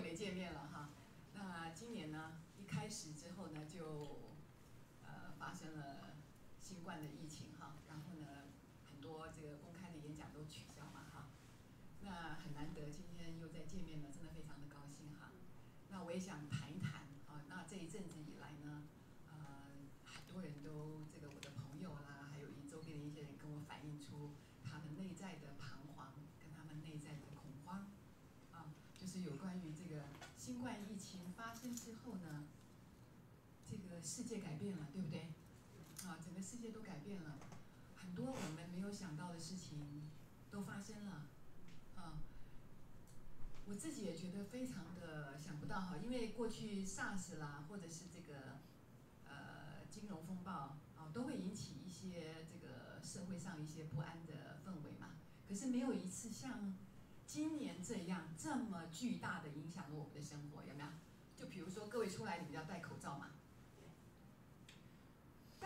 久没见面了哈。那今年呢，一开始之后呢，就呃发生了新冠的疫情哈，然后呢，很多这个公开的演讲都取消嘛哈。那很难得今天又再见面了，真的非常的高兴哈。那我也想谈一谈啊，那这一阵子以来呢，呃，很多人都这个我的朋友啦，还有一周边的一些人跟我反映出他们内在的彷徨跟他们内在的恐慌啊，就是有关于这个新冠疫情发生之后呢，这世界改变了，对不对？啊，整个世界都改变了，很多我们没有想到的事情都发生了，啊。我自己也觉得非常的想不到哈，因为过去 SARS 啦，或者是这个呃金融风暴啊，都会引起一些这个社会上一些不安的氛围嘛。可是没有一次像今年这样这么巨大的影响了我们的生活，有没有？就比如说各位出来，你们要戴口罩嘛。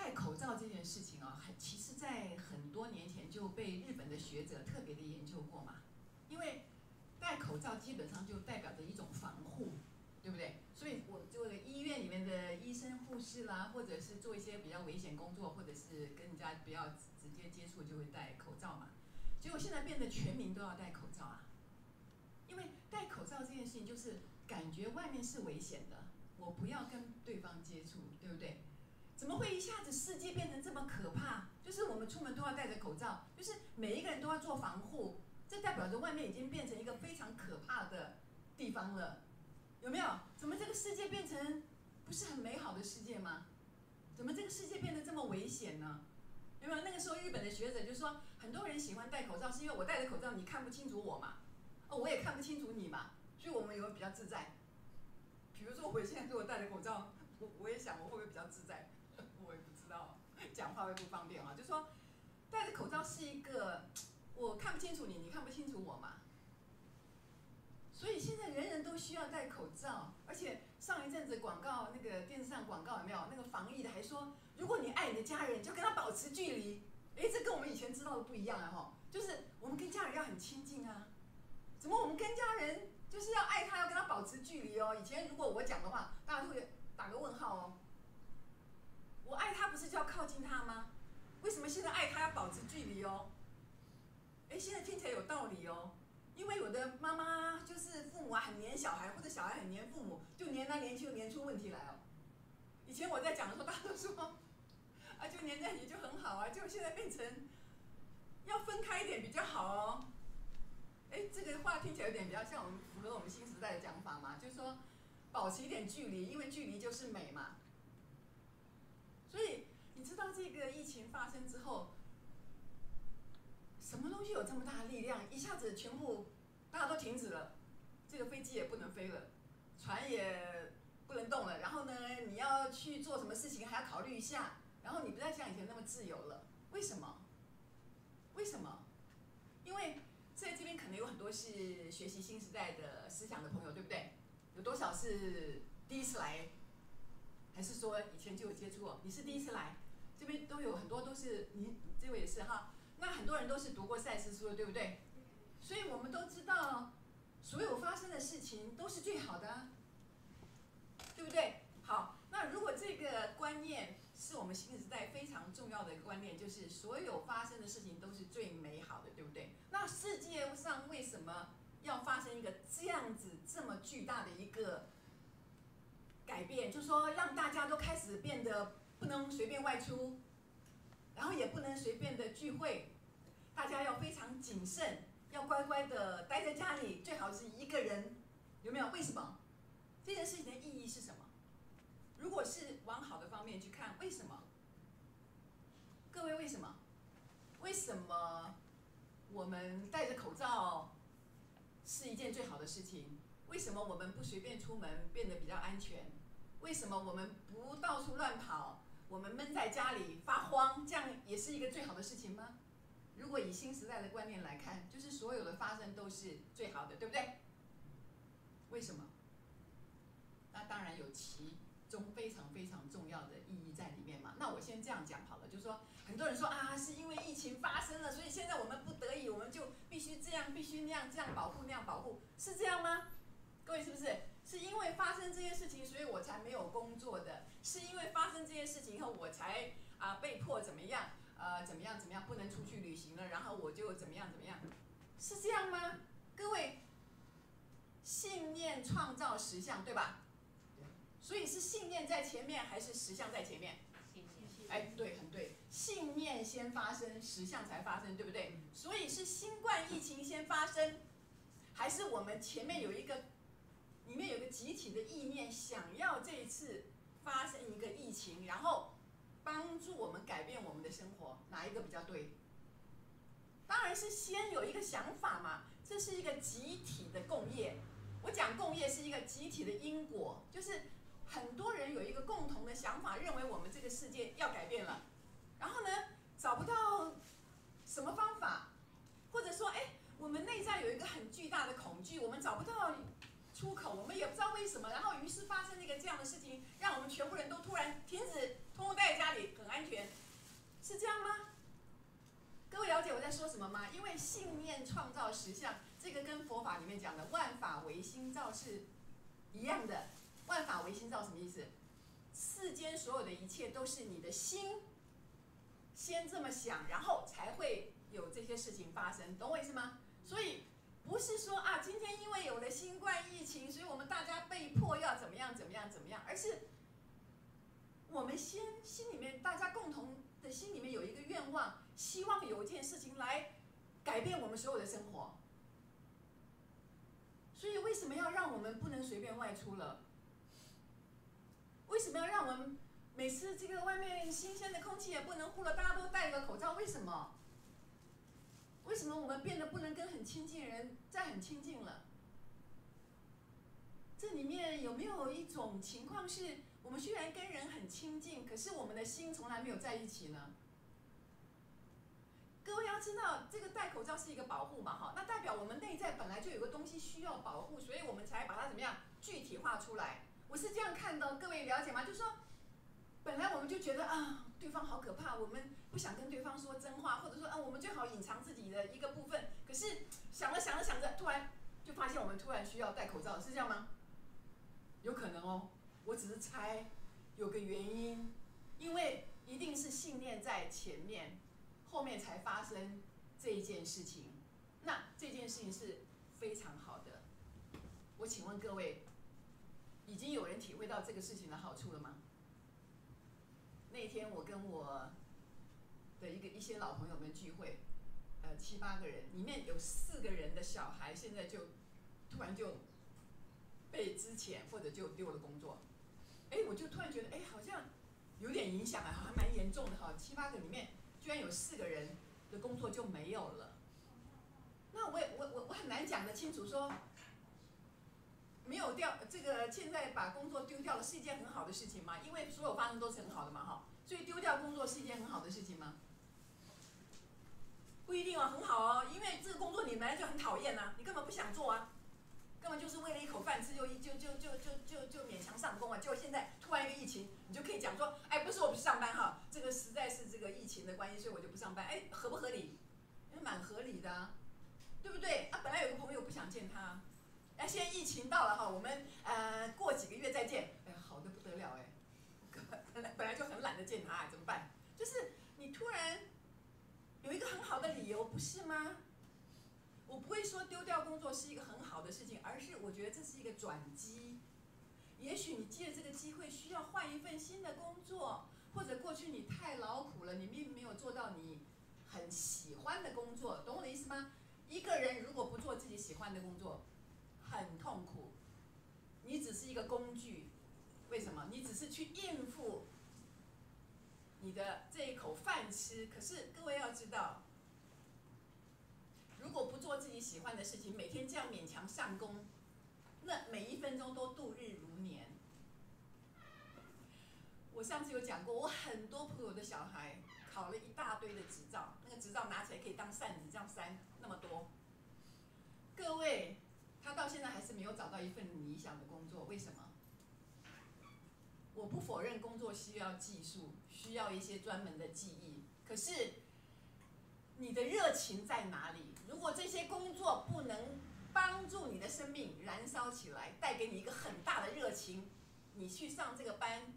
戴口罩这件事情啊，很其实在很多年前就被日本的学者特别的研究过嘛，因为。戴口罩基本上就代表着一种防护，对不对？所以我这个医院里面的医生、护士啦，或者是做一些比较危险工作，或者是跟人家比较直接接触，就会戴口罩嘛。结果现在变得全民都要戴口罩啊，因为戴口罩这件事情就是感觉外面是危险的，我不要跟对方接触，对不对？怎么会一下子世界变成这么可怕？就是我们出门都要戴着口罩，就是每一个人都要做防护。这代表着外面已经变成一个非常可怕的地方了，有没有？怎么这个世界变成不是很美好的世界吗？怎么这个世界变得这么危险呢？有没有？那个时候日本的学者就说，很多人喜欢戴口罩，是因为我戴着口罩你看不清楚我嘛，哦，我也看不清楚你嘛，所以我们有比较自在。比如说我现在如果戴着口罩，我我也想我会不会比较自在？讲话会不方便啊。就说戴着口罩是一个。我看不清楚你，你看不清楚我嘛？所以现在人人都需要戴口罩，而且上一阵子广告那个电视上广告有没有？那个防疫的还说，如果你爱你的家人，就跟他保持距离。哎，这跟我们以前知道的不一样啊！哈，就是我们跟家人要很亲近啊。怎么我们跟家人就是要爱他，要跟他保持距离哦？以前如果我讲的话，大家会打个问号哦。我爱他不是就要靠近他吗？为什么现在爱他要保持距离哦？哎，现在听起来有道理哦，因为有的妈妈就是父母啊很黏小孩，或者小孩很黏父母，就黏来黏去，黏出问题来哦。以前我在讲的时候，大家都说 啊，就黏在一起就很好啊，就现在变成要分开一点比较好哦。哎，这个话听起来有点比较像我们符合我们新时代的讲法嘛，就是说保持一点距离，因为距离就是美嘛。所以你知道这个疫情发生之后。什么东西有这么大的力量？一下子全部大家都停止了，这个飞机也不能飞了，船也不能动了。然后呢，你要去做什么事情还要考虑一下。然后你不再像以前那么自由了，为什么？为什么？因为在这边可能有很多是学习新时代的思想的朋友，对不对？有多少是第一次来？还是说以前就有接触过？你是第一次来？这边都有很多都是你这位也是哈。那很多人都是读过赛斯书的，对不对？所以我们都知道，所有发生的事情都是最好的，对不对？好，那如果这个观念是我们新时代非常重要的一个观念，就是所有发生的事情都是最美好的，对不对？那世界上为什么要发生一个这样子这么巨大的一个改变？就说，让大家都开始变得不能随便外出。然后也不能随便的聚会，大家要非常谨慎，要乖乖的待在家里，最好是一个人，有没有？为什么？这件事情的意义是什么？如果是往好的方面去看，为什么？各位为什么？为什么我们戴着口罩是一件最好的事情？为什么我们不随便出门变得比较安全？为什么我们不到处乱跑？我们闷在家里发慌，这样也是一个最好的事情吗？如果以新时代的观念来看，就是所有的发生都是最好的，对不对？为什么？那当然有其中非常非常重要的意义在里面嘛。那我先这样讲好了，就是说，很多人说啊，是因为疫情发生了，所以现在我们不得已，我们就必须这样，必须那样，这样保护那样保护，是这样吗？各位是不是？是因为发生这件事情所以我才没有工作的。是因为发生这件事情以后我才啊被迫怎么样呃怎么样怎么样不能出去旅行了然后我就怎么样怎么样。是这样吗？各位信念创造实像对吧？所以是信念在前面还是实像在前面？哎对很对。信念先发生实像才发生对不对？所以是新冠疫情先发生还是我们前面有一个里面有个集体的意念，想要这一次发生一个疫情，然后帮助我们改变我们的生活，哪一个比较对？当然是先有一个想法嘛，这是一个集体的共业。我讲共业是一个集体的因果，就是。很多人有一个共同的想法，认为我们这个世界要改变了，然后呢，找不到什么方法，或者说，哎，我们内在有一个很巨大的恐惧，我们找不到出口，我们也不知道为什么，然后于是发生了一个这样的事情，让我们全部人都突然停止，通通待在家里，很安全，是这样吗？各位了解我在说什么吗？因为信念创造实相，这个跟佛法里面讲的万法唯心造是一样的。万法唯心造什么意思？世间所有的一切都是你的心先这么想，然后才会有这些事情发生，懂我意思吗？所以不是说啊，今天因为有了新冠疫情，所以我们大家被迫要怎么样怎么样怎么样，而是我们先心里面大家共同的心里面有一个愿望，希望有一件事情来改变我们所有的生活。所以为什么要让我们不能随便外出了？为什么要让我们每次这个外面新鲜的空气也不能呼了，大家都戴个口罩？为什么？为什么我们变得不能跟很亲近的人再很亲近了？这里面有没有一种情况是，我们虽然跟人很亲近，可是我们的心从来没有在一起呢？各位要知道，这个戴口罩是一个保护嘛，哈，那代表我们内在本来就有个东西需要保护，所以我们才把它怎么样具体化出来。我是这样看的，各位了解吗？就是说，本来我们就觉得啊，对方好可怕，我们不想跟对方说真话，或者说啊，我们最好隐藏自己的一个部分。可是想着想着想着，突然就发现我们突然需要戴口罩，是这样吗？有可能哦，我只是猜，有个原因，因为一定是信念在前面，后面才发生这一件事情。那这件事情是非常好的，我请问各位。已经有人体会到这个事情的好处了吗？那天我跟我的一个一些老朋友们聚会，呃七八个人，里面有四个人的小孩现在就突然就被之前或者就丢了工作，哎，我就突然觉得哎好像有点影响啊，还蛮严重的哈。七八个里面居然有四个人的工作就没有了，那我也我我我很难讲得清楚说。没有掉这个，现在把工作丢掉了是一件很好的事情吗？因为所有发生都是很好的嘛，哈，所以丢掉工作是一件很好的事情吗？不一定哦，很好哦，因为这个工作你本来就很讨厌呐，你根本不想做啊，根本就是为了一口饭吃就一就就就就就就勉强上工啊，结果现在突然一个疫情，你就可以讲说，哎，不是我不上班哈，这个实在是这个疫情的关系，所以我就不上班，哎，合不合理？也蛮合理的，啊对不对？啊，本来有个朋友不想见他。哎，现在疫情到了哈，我们呃过几个月再见。哎，好的不得了哎，本来本来就很懒得见他，怎么办？就是你突然有一个很好的理由，不是吗？我不会说丢掉工作是一个很好的事情，而是我觉得这是一个转机。也许你借这个机会需要换一份新的工作，或者过去你太劳苦了，你并没有做到你很喜欢的工作，懂我的意思吗？一个人如果不做自己喜欢的工作，很痛苦，你只是一个工具，为什么？你只是去应付你的这一口饭吃。可是各位要知道，如果不做自己喜欢的事情，每天这样勉强上工，那每一分钟都度日如年。我上次有讲过，我很多朋友的小孩考了一大堆的执照，那个执照拿起来可以当扇子这样扇那么多。各位。他到现在还是没有找到一份理想的工作，为什么？我不否认工作需要技术，需要一些专门的技艺，可是你的热情在哪里？如果这些工作不能帮助你的生命燃烧起来，带给你一个很大的热情，你去上这个班，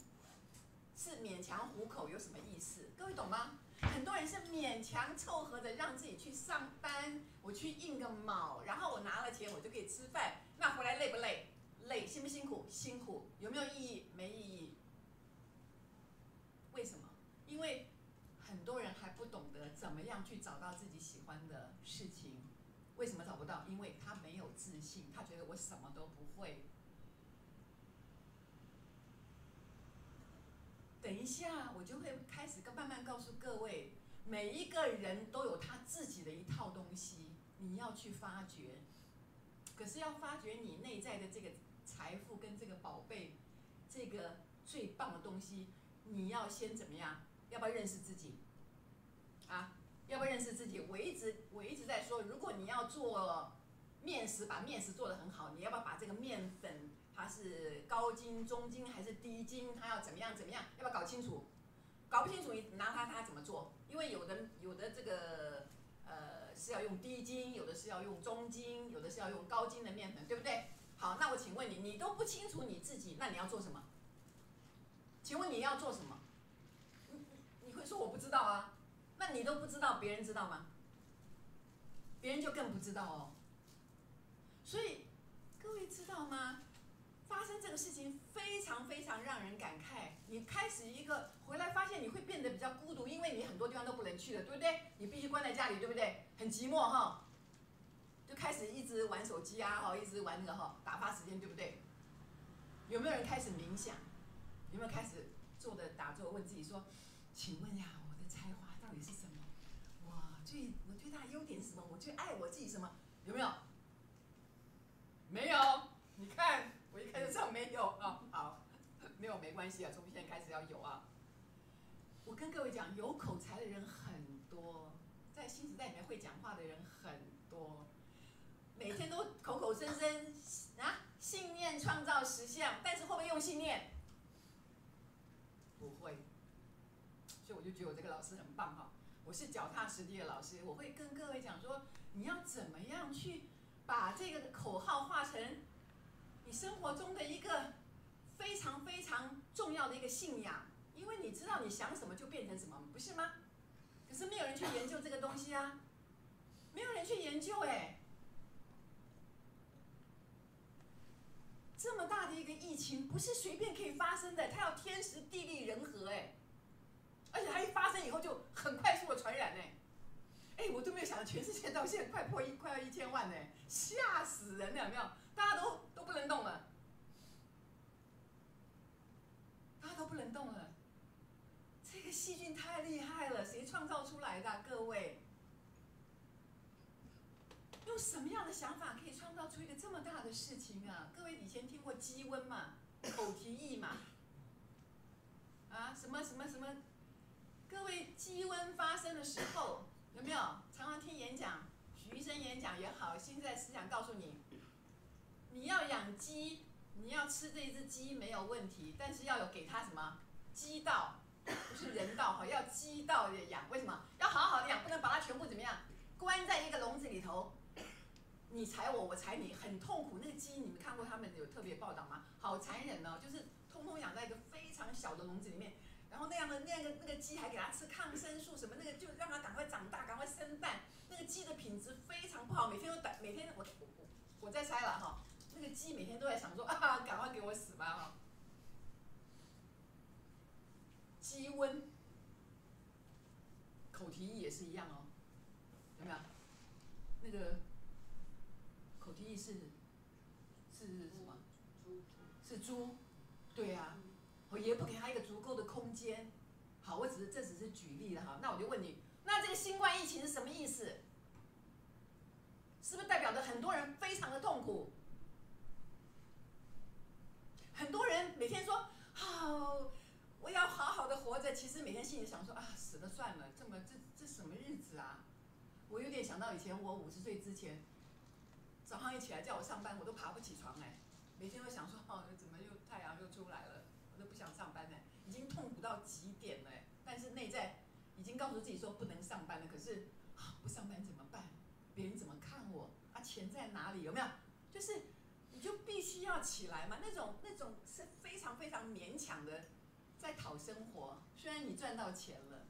是勉强糊口有什么意思？各位懂吗？很多人是勉强凑合着让自己去上班，我去应个卯，然后我拿了钱我就可以吃饭。那回来累不累？累，辛不辛苦？辛苦。有没有意义？没意义。因为很多人还不懂得怎么样去找到自己喜欢的事情。为什么找不到？因为他没有自信，他觉得我什么都不会。等一下，我就会开始跟慢慢告诉各位，每一个人都有他自己的一套东西，你要去发掘。可是要发掘你内在的这个财富跟这个宝贝，这个最棒的东西，你要先怎么样？要不要认识自己？啊？要不要认识自己？我一直我一直在说，如果你要做面食，把面食做得很好，你要不要把这个面粉它是高筋、中筋还是低筋？它要怎么样怎么样？要不要搞清楚？搞不清楚，你拿它它怎么做？因为有的有的这个呃是要用低筋，有的是要用中筋，有的是要用高筋的面粉，对不对？好，那我请问你，你都不清楚你自己，那你要做什么？请问你要做什么？说我不知道啊？那你都不知道，别人知道吗？别人就更不知道哦。所以各位知道吗？发生这个事情非常非常让人感慨。你开始一个回来，发现你会变得比较孤独，因为你很多地方都不能去了，对不对？你必须关在家里，对不对？很寂寞哈。就开始一直玩手机啊，哈，一直玩那个哈，打发时间，对不对？有没有人开始冥想？有没有开始坐的打坐，问自己说：“请问呀？”我的才华到底是什么？我，最我最大的优点是什么？我最爱我自己什么？有没有？没有？你看，我一开始唱没有啊。好，没有没关系啊，从现在开始要有啊。我跟各位讲，有口才的人很多，在新时代里面会讲话的人很多，每天都口口声声啊，信念创造实相，但是会不会用信念？不会。所以我就觉得我这个老师很棒哈，我是脚踏实地的老师，我会跟各位讲说，你要怎么样去把这个口号化成你生活中的一个非常非常重要的一个信仰，因为你知道你想什么就变成什么，不是吗？可是没有人去研究这个东西啊，没有人去研究哎，这么大的一个疫情不是随便可以发生的，它要天时地利人和哎。而且它一发生以后就很快速的传染呢，哎，我都没有想到全世界到现在快破一快要一千万呢，吓死人了，有没有？大家都都不能动了，大家都不能动了，这个细菌太厉害了，谁创造出来的？各位，用什么样的想法可以创造出一个这么大的事情啊？各位以前听过鸡瘟嘛，口蹄疫嘛，啊，什么什么什么？各位，鸡瘟发生的时候，有没有常常听演讲？许医生演讲也好，现在思想告诉你，你要养鸡，你要吃这只鸡没有问题，但是要有给它什么鸡道，不是人道哈，要鸡道的养。为什么？要好好的养，不能把它全部怎么样，关在一个笼子里头，你踩我，我踩你，很痛苦。那个鸡，你们看过他们有特别报道吗？好残忍哦，就是通通养在一个非常小的笼子里面。然后那样的那个那个鸡还给它吃抗生素什么，那个就让它赶快长大，赶快生蛋。那个鸡的品质非常不好，每天都打，每天我我我在猜了哈，那个鸡每天都在想说啊，赶快给我死吧哈。鸡瘟，口蹄疫也是一样哦，有没有？那个口蹄疫是是什么？是猪，对呀。我也不给他我只是这只是举例了哈。那我就问你，那这个新冠疫情是什么意思？是不是代表着很多人非常的痛苦？很多人每天说好，我要好好的活着，其实每天心里想说啊，死了算了，这么这这什么日子啊？我有点想到以前我五十岁之前，早上一起来叫我上班，我都爬不起床哎，每天都想说哦，怎么又太阳又出来了？我都不想上班呢，已经痛苦到极点了，但是内在已经告诉自己说不能上班了。可是不上班怎么办？别人怎么看我？啊，钱在哪里？有没有？就是你就必须要起来嘛。那种那种是非常非常勉强的在讨生活，虽然你赚到钱了，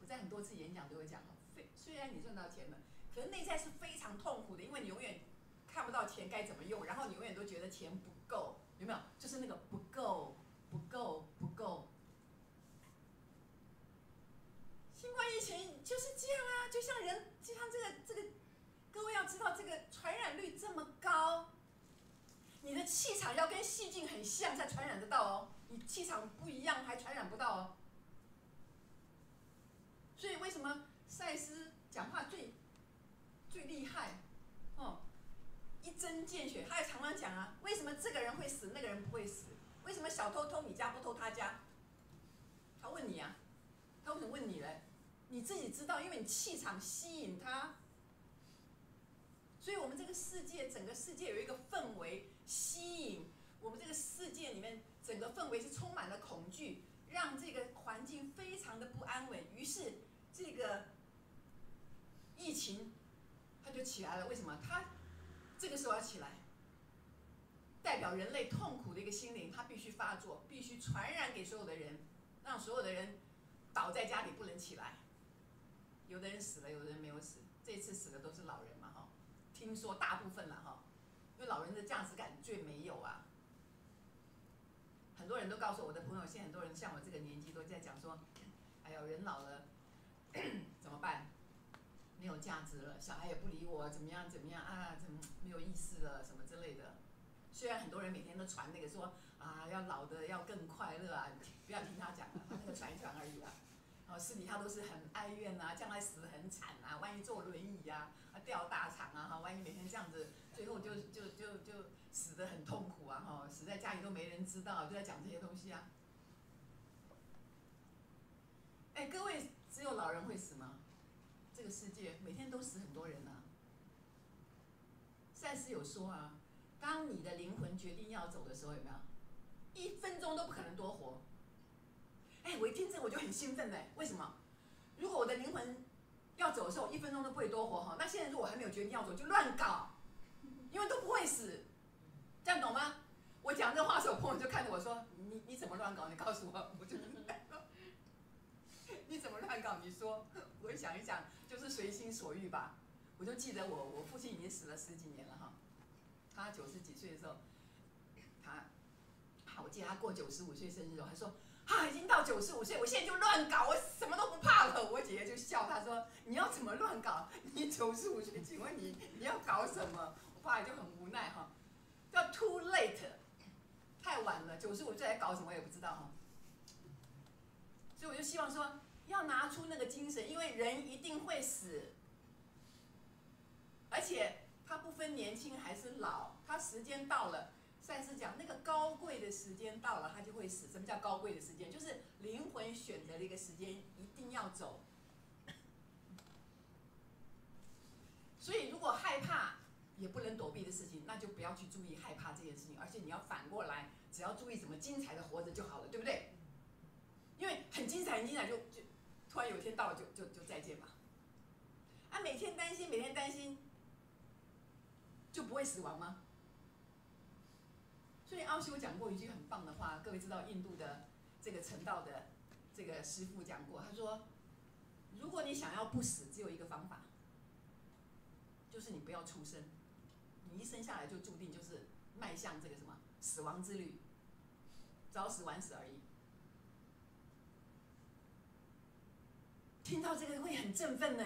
我在很多次演讲都会讲哈，非虽然你赚到钱了，可是内在是非常痛苦的，因为你永远看不到钱该怎么用，然后你永远都觉得钱不够，有没有？就是那个，不够，不够。新冠疫情就是这样啊，就像人，就像这个这个，各位要知道，这个传染率这么高，你的气场要跟细菌很像才传染得到哦。你气场不一样还传染不到哦。所以为什么赛斯讲话最最厉害？哦，一针见血。他也常常讲啊，为什么这个人会死，那个人不会死？为什么小偷偷你家不偷他家？他问你啊，他为什么问你嘞？你自己知道，因为你气场吸引他。所以我们这个世界，整个世界有一个氛围吸引我们这个世界里面。整个氛围是充满了恐惧，让这个环境非常的不安稳。于是，这个疫情它就起来了。为什么？它这个时候要起来，代表人类痛苦的一个心灵，它必须发作，必须传染给所有的人，让所有的人倒在家里不能起来。有的人死了，有的人没有死。这次死的都是老人嘛，哈，听说大部分了，哈，因为老人的价值感最没有啊。很多人都告诉我的朋友，现在很多人像我这个年纪都在讲说：“哎呦，人老了 怎么办？没有价值了，小孩也不理我，怎么样怎么样啊？怎么没有意思了？什么之类的。”虽然很多人每天都传那个说啊，要老的要更快乐啊，不要听他讲了，他那个传一传而已啦。哦，私底下都是很哀怨呐，将来死很惨啊，万一坐轮椅呀，啊掉大肠啊，哈，万一每天这样子，最后就就就就。死的很痛苦啊！哈，死在家里都没人知道，就在讲这些东西啊。哎，各位，只有老人会死吗？这个世界每天都死很多人啊。赛斯有说啊，当你的灵魂决定要走的时候，有没有？一分钟都不可能多活。哎，我一听这我就很兴奋嘞，为什么？如果我的灵魂要走的时候，一分钟都不会多活哈，那现在如果还没有决定要走，就乱搞，因为都不会死。这样懂吗？我讲这话的时，候朋友就看着我说：“你你怎么乱搞？你告诉我。”我就 你怎么乱搞？你说。我想一想，就是随心所欲吧。我就记得我我父亲已经死了十几年了哈。他九十几岁的时候，他，好，我记得他过九十五岁生日的时候，他说：“啊，已经到九十五岁，我现在就乱搞，我什么都不怕了。”我姐姐就笑他说：“你要怎么乱搞？你九十五岁，请问你你要搞什么？”我爸就很无奈哈。叫 too late，太晚了，九十五岁还搞什么我也不知道哈。所以我就希望说，要拿出那个精神，因为人一定会死，而且他不分年轻还是老，他时间到了，赛斯讲那个高贵的时间到了，他就会死。什么叫高贵的时间？就是灵魂选择了一个时间，一定要走。所以如果害怕。也不能躲避的事情，那就不要去注意害怕这件事情，而且你要反过来，只要注意怎么精彩的活着就好了，对不对？因为很精彩，很精彩，就就突然有一天到了，就就就再见吧。啊，每天担心，每天担心，就不会死亡吗？所以奥修讲过一句很棒的话，各位知道印度的这个成道的这个师傅讲过，他说，如果你想要不死，只有一个方法，就是你不要出生。你一生下来就注定就是迈向这个什么死亡之旅，早死晚死而已。听到这个会很振奋呢，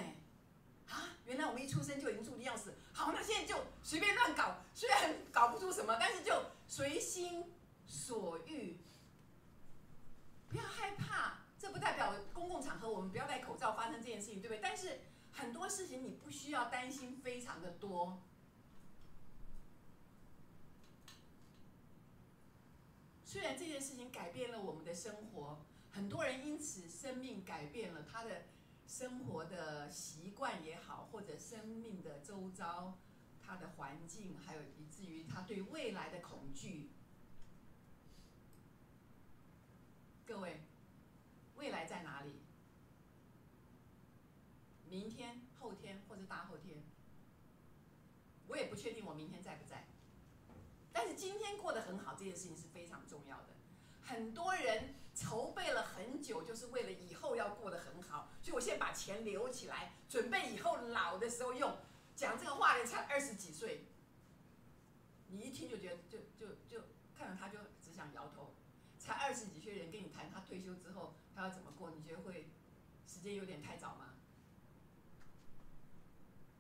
啊，原来我们一出生就已经注定要死。好，那现在就随便乱搞，虽然搞不出什么，但是就随心所欲，不要害怕。这不代表公共场合我们不要戴口罩发生这件事情，对不对？但是很多事情你不需要担心，非常的多。虽然这件事情改变了我们的生活，很多人因此生命改变了他的生活的习惯也好，或者生命的周遭、他的环境，还有以至于他对未来的恐惧。各位，未来在哪里？明天、后天或者大后天？我也不确定我明天在不在。但是今天过得很好，这件事情是非常重要的。很多人筹备了很久，就是为了以后要过得很好，所以我先把钱留起来，准备以后老的时候用。讲这个话的才二十几岁，你一听就觉得就就就看着他就只想摇头。才二十几岁人跟你谈他退休之后他要怎么过，你觉得会时间有点太早吗？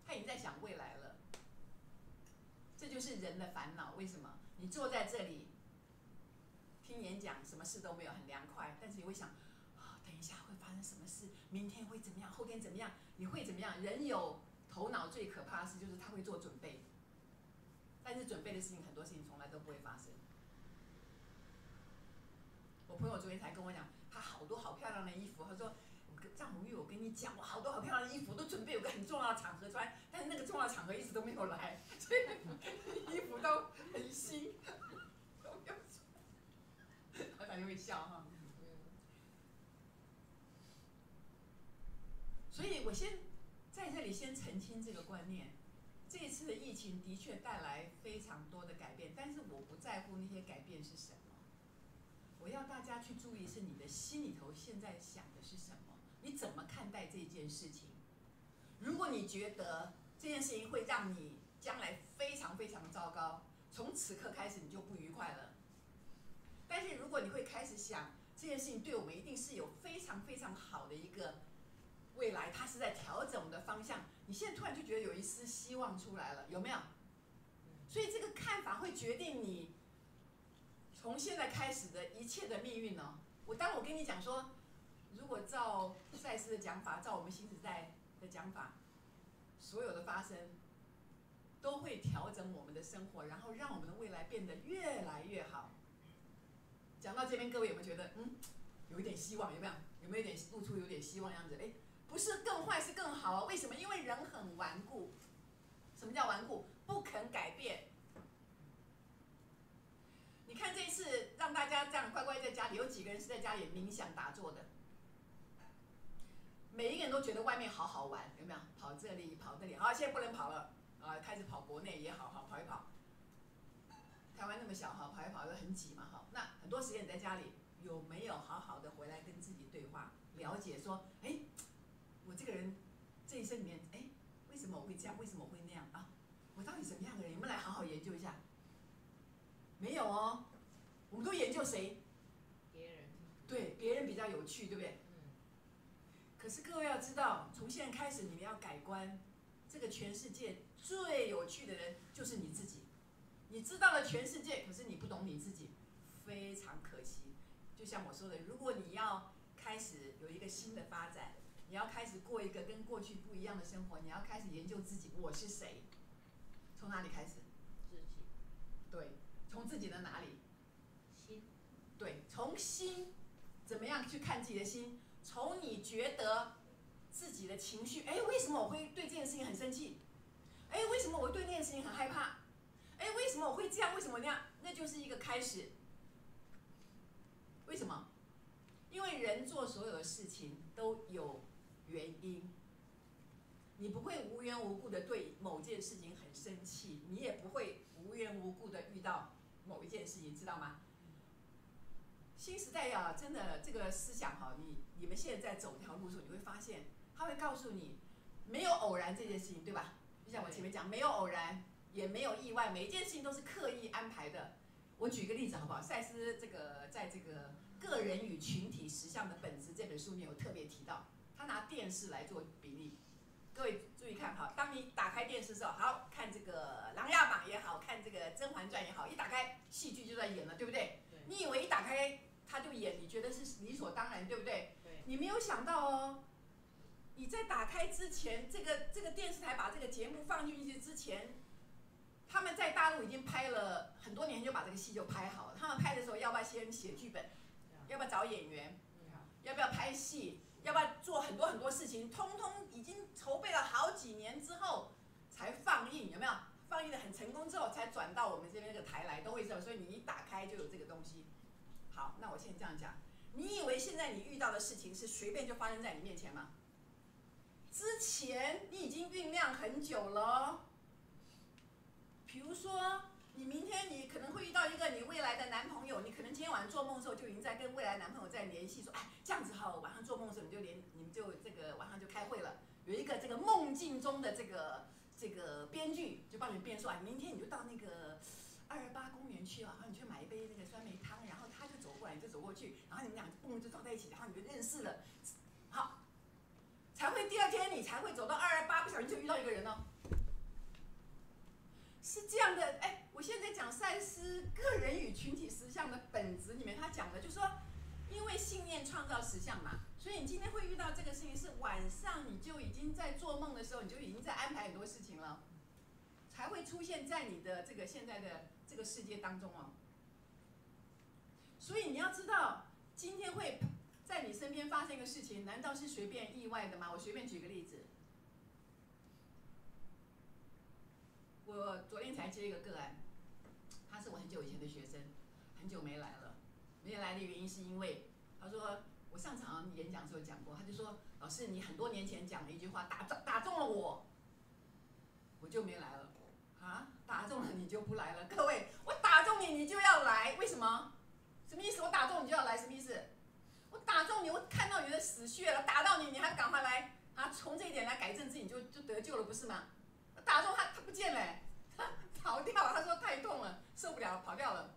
他已经在想未来了。这就是人的烦恼，为什么？你坐在这里听演讲，什么事都没有，很凉快，但是你会想，啊，等一下会发生什么事？明天会怎么样？后天怎么样？你会怎么样？人有头脑最可怕的事就是他会做准备，但是准备的事情很多事情从来都不会发生。我朋友昨天才跟我讲，他好多好漂亮的衣服，他说。张红玉，我跟你讲，我好多好漂亮的衣服都准备有个很重要的场合穿，但是那个重要场合一直都没有来，所以衣服都很新，都没有穿。老板就会笑哈。所以我先在这里先澄清这个观念，这一次的疫情的确带来非常多的改变，但是我不在乎那些改变是什么，我要大家去注意是你的心里头现在想的是什么。你怎么看待这件事情？如果你觉得这件事情会让你将来非常非常糟糕，从此刻开始你就不愉快了。但是如果你会开始想这件事情对我们一定是有非常非常好的一个未来，它是在调整我们的方向，你现在突然就觉得有一丝希望出来了，有没有？所以这个看法会决定你从现在开始的一切的命运呢。我当我跟你讲说。如果照赛斯的讲法，照我们新时代的讲法，所有的发生都会调整我们的生活，然后让我们的未来变得越来越好。讲到这边，各位有没有觉得，嗯，有一点希望？有没有？有没有一点露出有点希望样子？哎，不是更坏，是更好啊？为什么？因为人很顽固。什么叫顽固？不肯改变。你看这次让大家这样乖乖在家里，有几个人是在家里冥想打坐的？每一个人都觉得外面好好玩，有没有？跑这里跑那里，好，现在不能跑了，啊，开始跑国内也好好跑一跑。台湾那么小哈，跑一跑又很挤嘛哈。那很多时间你在家里有没有好好的回来跟自己对话，了解说，哎，我这个人这一生里面，哎，为什么我会这样？为什么我会那样啊？我到底什么样的人？你们来好好研究一下。没有哦，我们都研究谁？别人。对，别人比较有趣，对不对？可是各位要知道，从现在开始你们要改观。这个全世界最有趣的人就是你自己。你知道了全世界，可是你不懂你自己，非常可惜。就像我说的，如果你要开始有一个新的发展，你要开始过一个跟过去不一样的生活，你要开始研究自己，我是谁？从哪里开始？自己。对，从自己的哪里？心。对，从心，怎么样去看自己的心？从你觉得自己的情绪，哎，为什么我会对这件事情很生气？哎，为什么我会对那件事情很害怕？哎，为什么我会这样？为什么那样？那就是一个开始。为什么？因为人做所有的事情都有原因。你不会无缘无故的对某件事情很生气，你也不会无缘无故的遇到某一件事情，知道吗？新时代呀，真的这个思想哈，你你们现在走这条路时候，你会发现，他会告诉你，没有偶然这件事情，对吧？就像我前面讲，没有偶然，也没有意外，每一件事情都是刻意安排的。我举个例子好不好？赛斯这个在这个《个人与群体实相的本质》这本书里面有特别提到，他拿电视来做比例。各位注意看哈，当你打开电视的时候，好看这个《琅琊榜》也好看这个《甄嬛传》也好，一打开戏剧就在演了，对不对？你以为一打开。他就演，你觉得是理所当然，对不对？对。你没有想到哦，你在打开之前，这个这个电视台把这个节目放进去之前，他们在大陆已经拍了很多年，就把这个戏就拍好了。他们拍的时候，要不要先写剧本？要不要找演员？要不要拍戏？要不要做很多很多事情？通通已经筹备了好几年之后才放映，有没有？放映的很成功之后，才转到我们这边这个台来，都会这样。所以你一打开就有这个东西。好，那我现在这样讲，你以为现在你遇到的事情是随便就发生在你面前吗？之前你已经酝酿很久了。比如说，你明天你可能会遇到一个你未来。的男朋友，你可能今天晚上做梦的时候就已经在跟未来男朋友在联系，说，哎，这样子哈，晚上做梦的时候你就连你们就这个晚上就开会了，有一个这个梦境中的这个这个编剧就帮你编说，啊，明天你就到那个二二八公园去啊，然后你去买一杯那个酸梅汤，然后他就走过来，你就走过去，然后你们俩蹦就撞在一起，然后你就认识了，好，才会第二天你才会走到二二八，不小心就遇到一个人哦。是这样的，哎，我现在讲赛斯个人与群体实相的本质里面，他讲的就是说，因为信念创造实相嘛，所以你今天会遇到这个事情，是晚上你就已经在做梦的时候，你就已经在安排很多事情了，才会出现在你的这个现在的这个世界当中哦。所以你要知道，今天会在你身边发生一个事情，难道是随便意外的吗？我随便举个例子。我昨天才接一个个案，他是我很久以前的学生，很久没来了。没来的原因是因为他说我上场演讲的时候讲过，他就说老师你很多年前讲的一句话打中打中了我，我就没来了。啊，打中了你就不来了？各位，我打中你你就要来，为什么？什么意思？我打中你就要来，什么意思？我打中你，我看到你的死穴了，打到你你还赶快来啊？从这一点来改正自己，就就得救了，不是吗？打中他，他不见了，逃掉了。他说太痛了，受不了，跑掉了。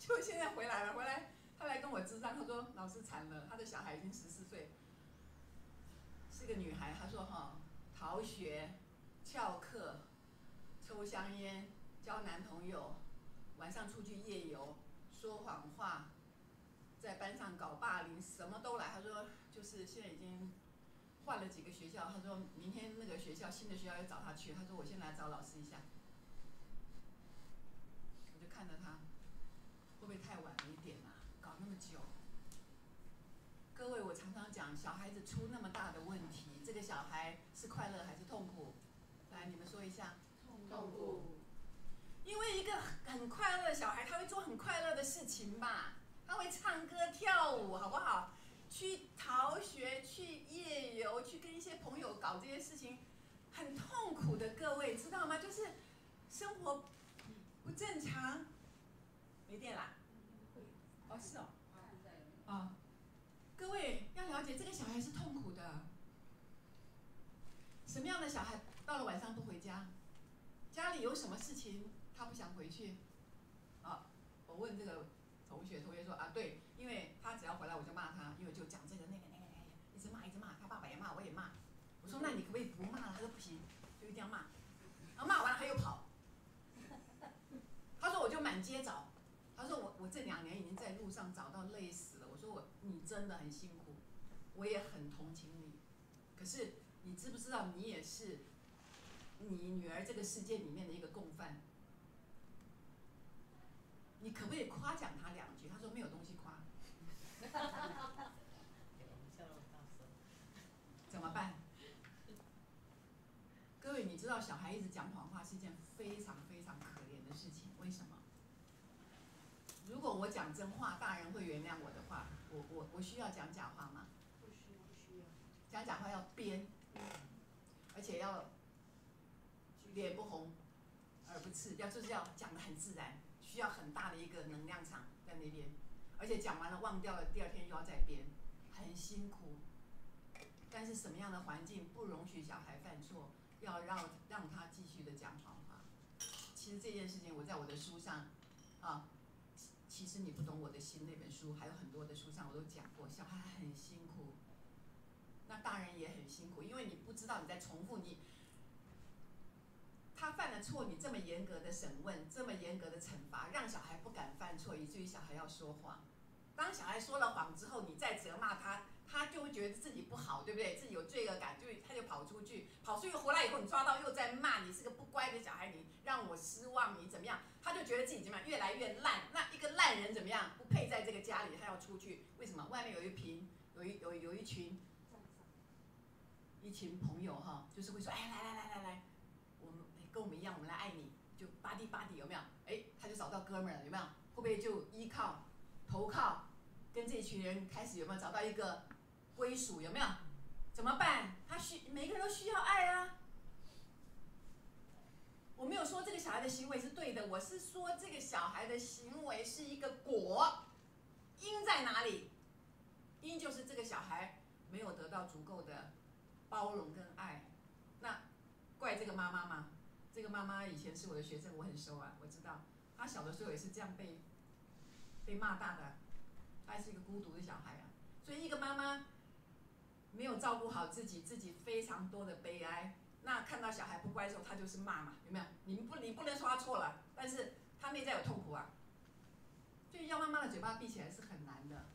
就现在回来了，回来他来跟我支招，他说老师惨了，他的小孩已经十四岁，是个女孩。他说哈，逃学、翘课、抽香烟、交男朋友、晚上出去夜游、说谎话，在班上搞霸凌，什么都来。他说就是现在已经。换了几个学校，他说明天那个学校新的学校要找他去，他说我先来找老师一下，看到他，会不会太晚了一点啊？搞那么久。各位，我常常讲，小孩子出那么大的问题，这个小孩是快乐还是痛苦？来，你们说一下。痛苦。因为一个很快乐的小孩，他会做很快乐的事情吧？他会唱歌跳舞，好不好？去逃学，去夜游，去跟一些朋友搞这些事情，很痛苦的。各位知道吗？就是生活不正常，没电啦。哦，是哦。啊，各位要了解，这个小孩是痛苦的。什么样的小孩到了晚上不回家？家里有什么事情他不想回去？啊，我问这个同学，同学说啊，对。因为他只要回来我就骂他，因为就讲这个那个那个那个，一直骂一直骂，他爸爸也骂我也骂。我说那你可不可以不骂了？他说不行，就一定要骂。然后骂完了他又跑。他说我就满街找，他说我我这两年已经在路上找到累死了。我说我你真的很辛苦，我也很同情你。可是你知不知道你也是你女儿这个世界里面的一个共犯？你可不可以夸奖他两句？他说没有东西夸。怎么办？各位，你知道小孩一直讲谎话是一件非常非常可怜的事情，为什么？如果我讲真话，大人会原谅我的话，我我我需要讲假话吗？不需要，不需要。讲假话要编，而且要脸不红，耳不赤，要就是要讲的很自然，需要很大的一个能量场在那边。而且讲完了忘掉了，第二天又要再编，很辛苦。但是什么样的环境不容许小孩犯错，要让让他继续的讲谎话？其实这件事情我在我的书上，啊，其实你不懂我的心那本书还有很多的书上我都讲过，小孩很辛苦，那大人也很辛苦，因为你不知道你在重复你。他犯了错，你这么严格的审问，这么严格的惩罚，让小孩不敢犯错，以至于小孩要说谎。当小孩说了谎之后，你再责骂他，他就会觉得自己不好，对不对？自己有罪恶感，就他就跑出去，跑出去回来以后，你抓到又在骂你是个不乖的小孩，你让我失望，你怎么样？他就觉得自己怎么样，越来越烂。那一个烂人怎么样？不配在这个家里，他要出去。为什么？外面有一群，有一有有一群，一群朋友哈，就是会说，哎，来来来来来，我们跟我们一样，我们来爱你，就巴蒂巴蒂，有没有？哎，他就找到哥们了，有没有？会不会就依靠？投靠，跟这一群人开始有没有找到一个归属？有没有？怎么办？他需每个人都需要爱啊。我没有说这个小孩的行为是对的，我是说这个小孩的行为是一个果，因在哪里？因就是这个小孩没有得到足够的包容跟爱，那怪这个妈妈吗？这个妈妈以前是我的学生，我很熟啊，我知道，她小的时候也是这样被被骂大的，她是一个孤独的小孩啊，所以一个妈妈没有照顾好自己，自己非常多的悲哀。那看到小孩不乖的时候，他就是骂嘛，有没有？你不，你不能说他错了，但是他内在有痛苦啊。所以要妈妈的嘴巴闭起来是很难的。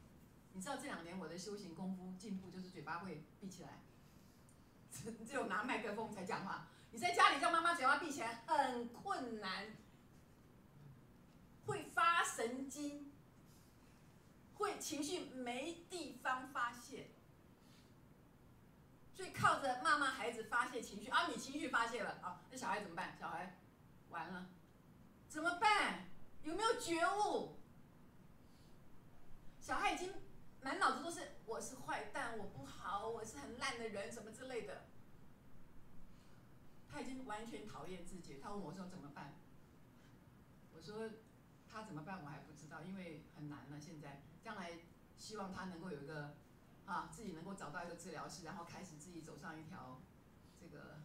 你知道这两年我的修行功夫进步，就是嘴巴会闭起来，只只有拿麦克风才讲话。你在家里叫妈妈嘴巴闭起来很困难，会发神经，会情绪没地方发泄。所以靠着骂骂孩子发泄情绪啊，你情绪发泄了啊，那小孩怎么办？小孩完了，怎么办？有没有觉悟？小孩已经满脑子都是我是坏蛋，我不好，我是很烂的人，什么之类的。他已经完全讨厌自己。他问我说怎么办？我说他怎么办我还不知道，因为很难了。现在将来希望他能够有一个。啊，自己能够找到一个治疗师，然后开始自己走上一条这个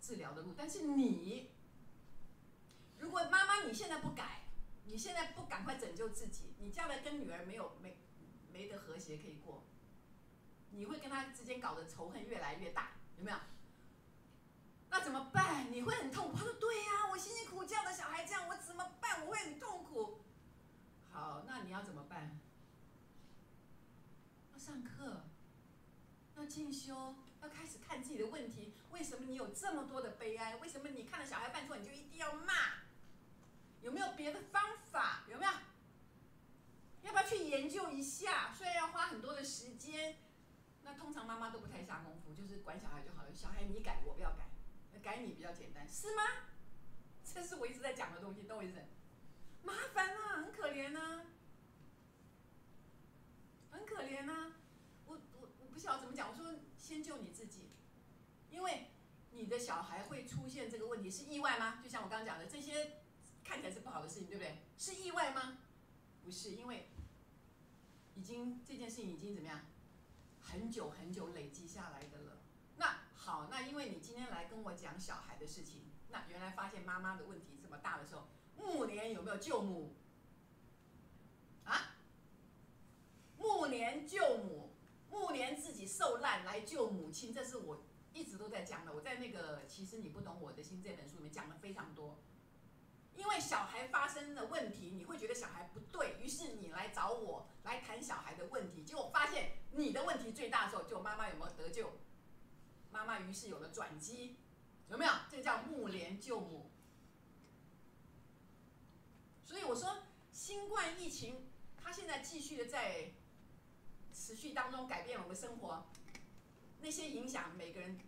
治疗的路。但是你，如果妈妈你现在不改，你现在不赶快拯救自己，你将来跟女儿没有没没得和谐可以过，你会跟她之间搞得仇恨越来越大，有没有？那怎么办？你会很痛苦。他说：“对呀，我辛辛苦苦教的小孩这样，我怎么办？我会很痛苦。”好，那你要怎么办？上课，要进修，要开始看自己的问题。为什么你有这么多的悲哀？为什么你看到小孩犯错你就一定要骂？有没有别的方法？有没有？要不要去研究一下？虽然要花很多的时间，那通常妈妈都不太下功夫，就是管小孩就好了。小孩你改，我不要改，改你比较简单，是吗？这是我一直在讲的东西，懂我意思？麻烦啊，很可怜啊。可怜呐，我我我不晓得怎么讲。我说先救你自己，因为你的小孩会出现这个问题是意外吗？就像我刚刚讲的，这些看起来是不好的事情，对不对？是意外吗？不是，因为已经这件事情已经怎么样，很久很久累积下来的了。那好，那因为你今天来跟我讲小孩的事情，那原来发现妈妈的问题这么大的时候，暮年有没有救母？啊？暮年救母，暮年自己受难来救母亲，这是我一直都在讲的。我在那个《其实你不懂我的心》这本书里面讲的非常多。因为小孩发生的问题，你会觉得小孩不对于是你来找我来谈小孩的问题，结果发现你的问题最大的时候，就妈妈有没有得救？妈妈于是有了转机，有没有？这叫暮年救母。所以我说，新冠疫情它现在继续的在。持续当中改变我们生活，那些影响每个人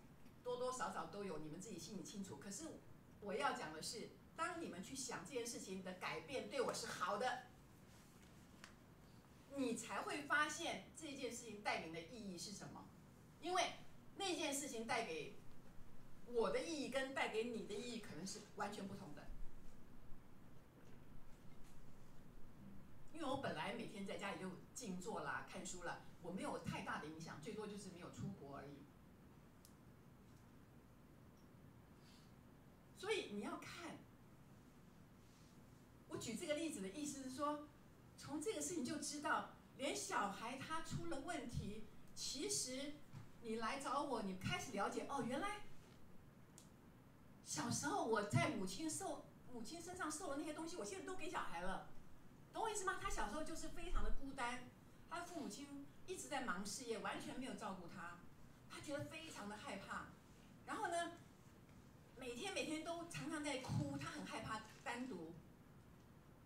多多少少都有，你们自己心里清楚。可是我要讲的是，当你们去想这件事情的改变对我是好的，你才会发现这件事情带领的意义是什么。因为那件事情带给我的意义跟带给你的意义可能是完全不同的。因为我本来每天在家里就静坐啦、看书了，我没有太大的影响，最多就是没有出国而已。所以你要看，我举这个例子的意思是说，从这个事情就知道，连小孩他出了问题，其实你来找我，你开始了解哦，原来小时候我在母亲受母亲身上受的那些东西，我现在都给小孩了。懂我意思吗？他小时候就是非常的孤单，他的父母亲一直在忙事业，完全没有照顾他，他觉得非常的害怕。然后呢，每天每天都常常在哭，他很害怕单独，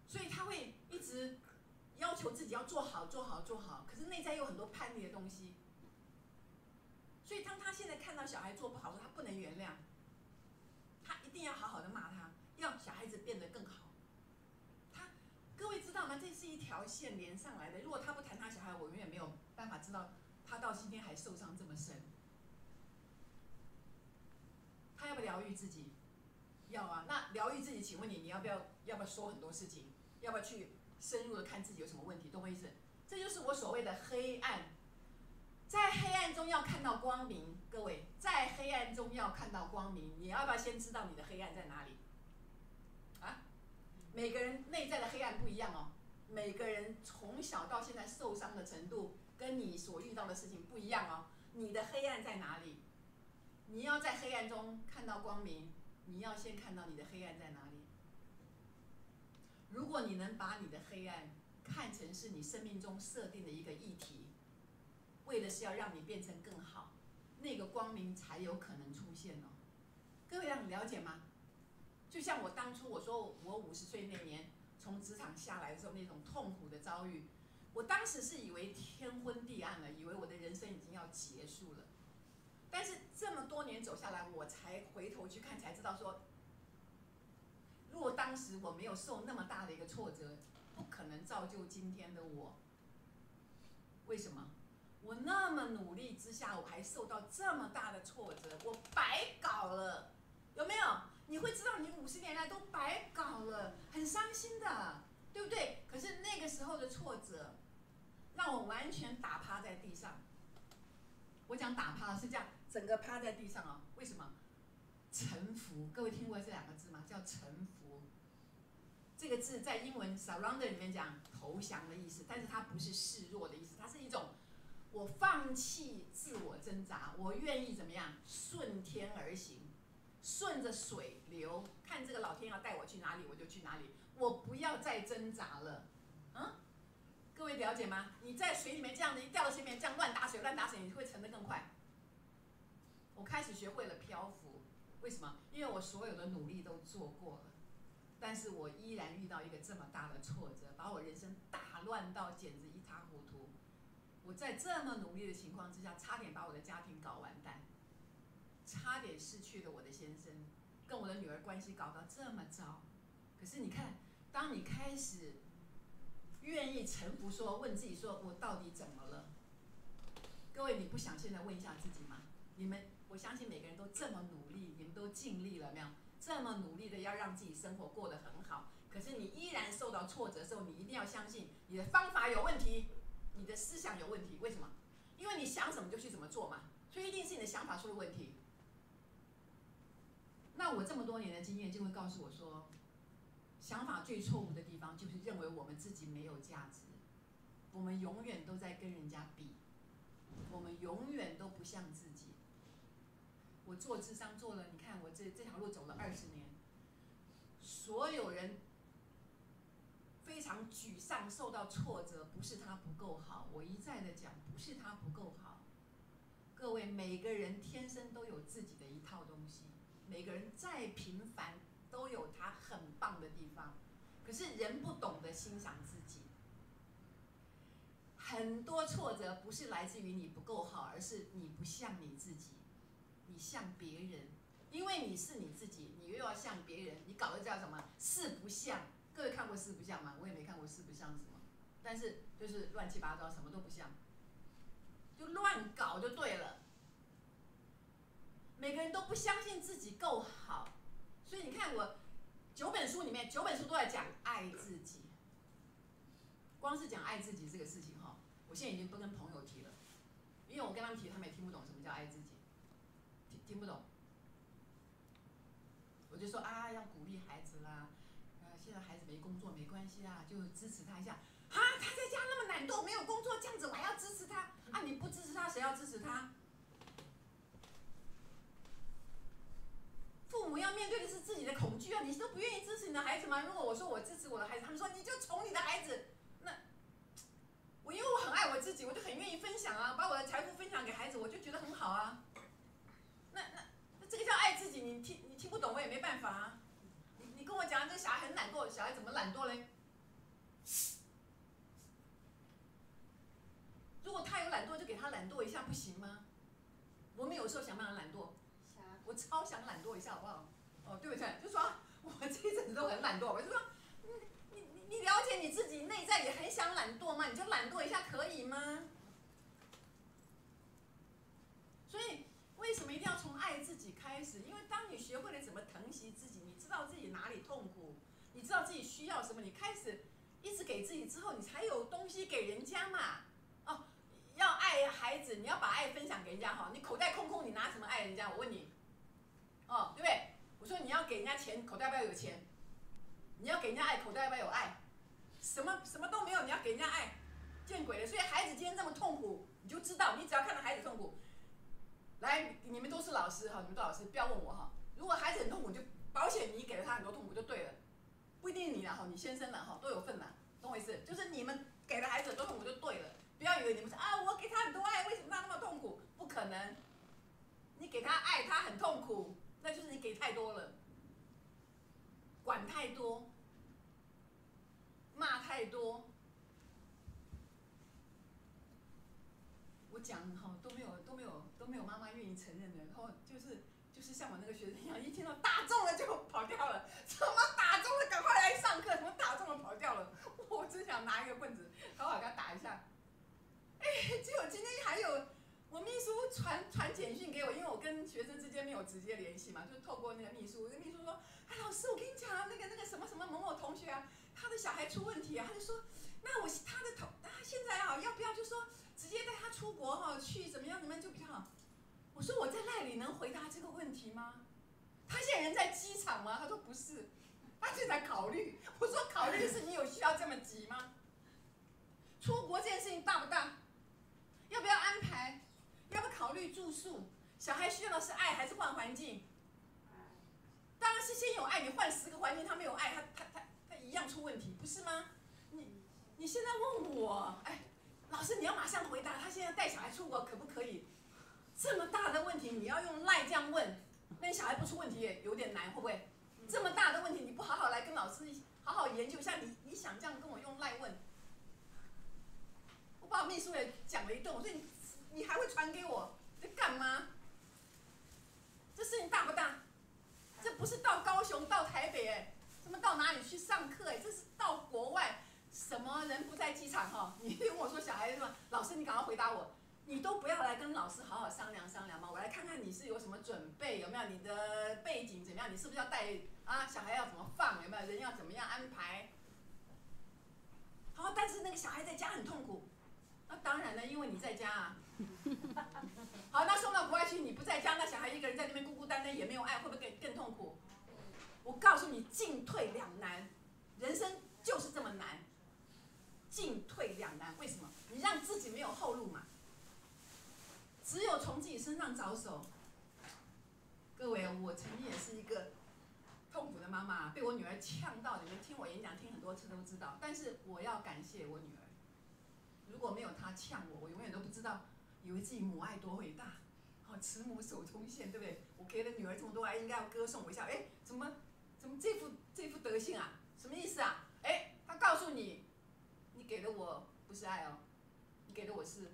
所以他会一直要求自己要做好做好做好，可是内在有很多叛逆的东西。所以当他现在看到小孩做不好时，他不能原谅，他一定要好好的骂他，让小孩子变得更好。各位知道吗？这是一条线连上来的。如果他不谈他小孩，我永远没有办法知道他到今天还受伤这么深。他要不疗愈自己？要啊。那疗愈自己，请问你，你要不要要不要说很多事情？要不要去深入的看自己有什么问题？懂我意思？这就是我所谓的黑暗，在黑暗中要看到光明。各位，在黑暗中要看到光明，你要不要先知道你的黑暗在哪里？每个人内在的黑暗不一样哦。每个人从小到现在受伤的程度，跟你所遇到的事情不一样哦。你的黑暗在哪里？你要在黑暗中看到光明，你要先看到你的黑暗在哪里。如果你能把你的黑暗看成是你生命中设定的一个议题，为的是要让你变成更好，那个光明才有可能出现哦。各位让你了解吗？就像我当初我说我五十岁那年。从职场下来的时候，那种痛苦的遭遇，我当时是以为天昏地暗了，以为我的人生已经要结束了。但是这么多年走下来，我才回头去看，才知道说，如果当时我没有受那么大的一个挫折，不可能造就今天的我。为什么？我那么努力之下，我还受到这么大的挫折，我白搞了，有没有？你会知道你五十年来都白搞了，很伤心的，对不对？可是那个时候的挫折，让我完全打趴在地上。我讲打趴是这样，整个趴在地上啊？为什么？臣服。各位听过这两个字吗？叫臣服。这个字在英文 surrender 里面讲投降的意思，但是它不是示弱的意思，它是一种我放弃自我挣扎，我愿意怎么样顺天而行。顺着水流，看这个老天要带我去哪里，我就去哪里。我不要再挣扎了，嗯？各位了解吗？你在水里面这样子一掉到水里面，这样乱打水，乱打水，你会沉得更快。我开始学会了漂浮，为什么？因为我所有的努力都做过了，但是我依然遇到一个这么大的挫折，把我人生打乱到简直一塌糊涂。我在这么努力的情况之下，差点把我的家庭搞完蛋。差点失去了我的先生，跟我的女儿关系搞到这么糟。可是你看，当你开始愿意臣服，说问自己说，我到底怎么了？各位，你不想现在问一下自己吗？你们，我相信每个人都这么努力，你们都尽力了没有？这么努力的要让自己生活过得很好，可是你依然受到挫折的时候，你一定要相信你的方法有问题，你的思想有问题。为什么？因为你想怎么就去怎么做嘛，所以一定是你的想法出了问题。那我这么多年的经验就会告诉我说，想法最错误的地方就是认为我们自己没有价值，我们永远都在跟人家比，我们永远都不像自己。我做智商做了，你看我这这条路走了二十年，所有人非常沮丧，受到挫折，不是他不够好，我一再的讲，不是他不够好。各位每个人天生都有自己的一套东西。每个人再平凡，都有他很棒的地方。可是人不懂得欣赏自己，很多挫折不是来自于你不够好，而是你不像你自己，你像别人。因为你是你自己，你又要像别人，你搞的叫什么？四不像。各位看过四不像吗？我也没看过四不像什么，但是就是乱七八糟，什么都不像，就乱搞就对了。每个人都不相信自己够好，所以你看我九本书里面九本书都在讲爱自己。光是讲爱自己这个事情哈，我现在已经不跟朋友提了，因为我跟他们提，他们也听不懂什么叫爱自己，听听不懂。我就说啊，要鼓励孩子啦，呃，现在孩子没工作没关系啊，就支持他一下。啊，他在家那么懒惰，没有工作，这样子我还要支持他？啊，你不支持他，谁要支持他？我要面对的是自己的恐惧啊！你都不愿意支持你的孩子吗？如果我说我支持我的孩子，他们说你就宠你的孩子，那我因为我很爱我自己，我就很愿意分享啊，把我的财富分享给孩子，我就觉得很好啊。那那那这个叫爱自己，你听你听不懂我也没办法啊。你你跟我讲这个小孩很懒惰，小孩怎么懒惰嘞？如果他有懒惰，就给他懒惰一下不行吗？我们有时候想办法懒惰。我超想懒惰一下，好不好？哦，对不对？就说我这一阵子都很懒惰，我就说，你你你了解你自己内在也很想懒惰吗？你就懒惰一下可以吗？所以为什么一定要从爱自己开始？因为当你学会了怎么疼惜自己，你知道自己哪里痛苦，你知道自己需要什么，你开始一直给自己之后，你才有东西给人家嘛。哦，要爱孩子，你要把爱分享给人家哈。你口袋空空，你拿什么爱人家？我问你，哦，对不对？我说你要给人家钱，口袋要不要有钱？你要给人家爱，口袋要不要有爱？什么什么都没有，你要给人家爱，见鬼了！所以孩子今天这么痛苦，你就知道，你只要看到孩子痛苦，来，你们都是老师哈，你们都老师，不要问我哈。如果孩子很痛苦，就保险你给了他很多痛苦就对了，不一定你了哈，你先生了哈，都有份了，懂我意思？就是你们给了孩子很多痛苦就对了，不要以为你们说啊，我给他很多爱，为什么他那么痛苦？不可能，你给他爱，他很痛苦，那就是你给太多了，管太多。骂太多，我讲哈都没有都没有都没有妈妈愿意承认的，然后就是就是像我那个学生一样，一听到打中了就跑掉了，怎么打中了赶快来上课，怎么打中了跑掉了，我真想拿一个棍子好好给他打一下。哎，结果今天还有我秘书传传简讯给我，因为我跟学生之间没有直接联系嘛，就透过那个秘书，那秘书说，哎老师我跟你讲啊，那个那个什么什么某某同学啊。他的小孩出问题啊，他就说，那我他的同，他现在啊，要不要就说直接带他出国哈，去怎么样怎么样就比较好。我说我在赖里能回答这个问题吗？他现在人在机场吗？他说不是，他正在考虑。我说考虑是你有需要这么急吗？出国这件事情大不大？要不要安排？要不要考虑住宿？小孩需要的是爱还是换环境？当然是先有爱，你换十个环境，他没有爱，他他他他。一样出问题，不是吗？你你现在问我，哎，老师你要马上回答，他现在带小孩出国可不可以？这么大的问题你要用赖这样问，那你小孩不出问题也有点难，会不会？这么大的问题你不好好来跟老师好好研究一下，你你想这样跟我用赖问？我把我秘书也讲了一顿，我说你你还会传给我，在干嘛？这事情大不大？这不是到高雄到台北哎。什么到哪里去上课？哎，这是到国外，什么人不在机场哈？你跟我说小孩子嘛，老师你赶快回答我，你都不要来跟老师好好商量商量吗？我来看看你是有什么准备，有没有你的背景怎么样？你是不是要带啊？小孩要怎么放？有没有人要怎么样安排？好，但是那个小孩在家很痛苦，当然了，因为你在家啊。好，那送到国外去，你不在家，那小孩一个人在那边孤孤单单，也没有爱，会不会更更痛苦？我告诉你，进退两难，人生就是这么难。进退两难，为什么？你让自己没有后路嘛。只有从自己身上着手。各位，我曾经也是一个痛苦的妈妈，被我女儿呛到。你们听我演讲听很多次都知道。但是我要感谢我女儿，如果没有他呛我，我永远都不知道，以为自己母爱多伟大。好，慈母手中线，对不对？我给了女儿这么多爱，应该要歌颂我一下。哎，怎么？怎么这副这副德性啊？什么意思啊？哎，他告诉你，你给的我不是爱哦，你给的我是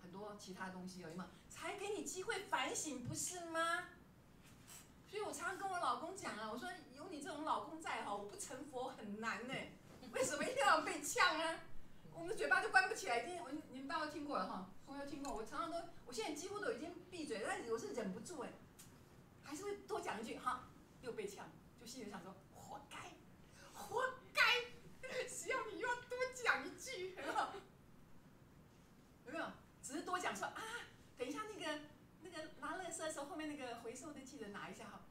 很多其他东西哦，有没有？才给你机会反省，不是吗？所以我常常跟我老公讲啊，我说有你这种老公在哈，我不成佛很难呢。为什么一定要被呛啊？我们的嘴巴就关不起来。今天我你们大家都听过了哈，朋友听过。我常常都，我现在几乎都已经闭嘴，但是我是忍不住哎，还是会多讲一句哈，又被呛。就心里想说，活该，活该！只要你又要多讲一句，有没有？只是多讲说啊，等一下那个那个拿垃圾的时候，后面那个回收的记得拿一下哈。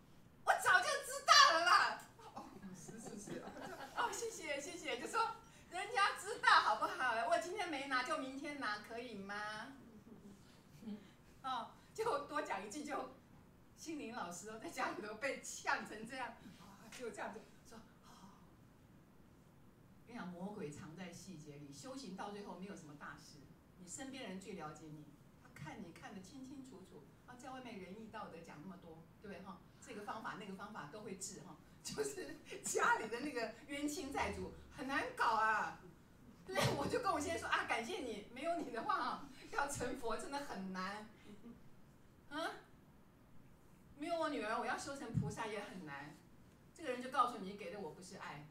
我早就知道了啦。哦，是是是。哦，谢谢谢谢，就说人家知道好不好？我今天没拿，就明天拿，可以吗？哦，就多讲一句，就心灵老师哦，在家里头被呛成这样。就这样子说，跟你讲，魔鬼藏在细节里，修行到最后没有什么大事。你身边人最了解你，他看你看得清清楚楚。啊，在外面仁义道德讲那么多，对不对哈？这个方法那个方法都会治哈，就是家里的那个冤亲债主很难搞啊。对，我就跟我先生说啊，感谢你，没有你的话啊，要成佛真的很难。嗯，没有我女儿，我要修成菩萨也很难。这个人就告诉你，给的我不是爱。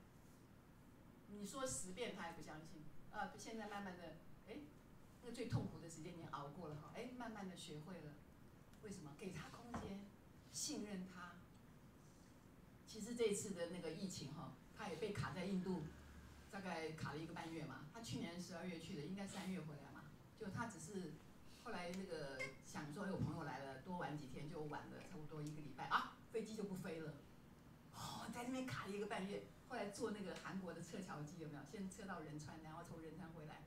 你说十遍他也不相信。啊，现在慢慢的，哎，那个最痛苦的时间你熬过了哈，哎，慢慢的学会了。为什么？给他空间，信任他。其实这次的那个疫情哈，他也被卡在印度，大概卡了一个半月嘛。他去年十二月去的，应该三月回来嘛。就他只是后来那个想说有朋友来了，多玩几天就晚了差不多一个礼拜啊，飞机就不飞了。哦，在那边卡了一个半月，后来坐那个韩国的撤侨机有没有？先撤到仁川，然后从仁川回来。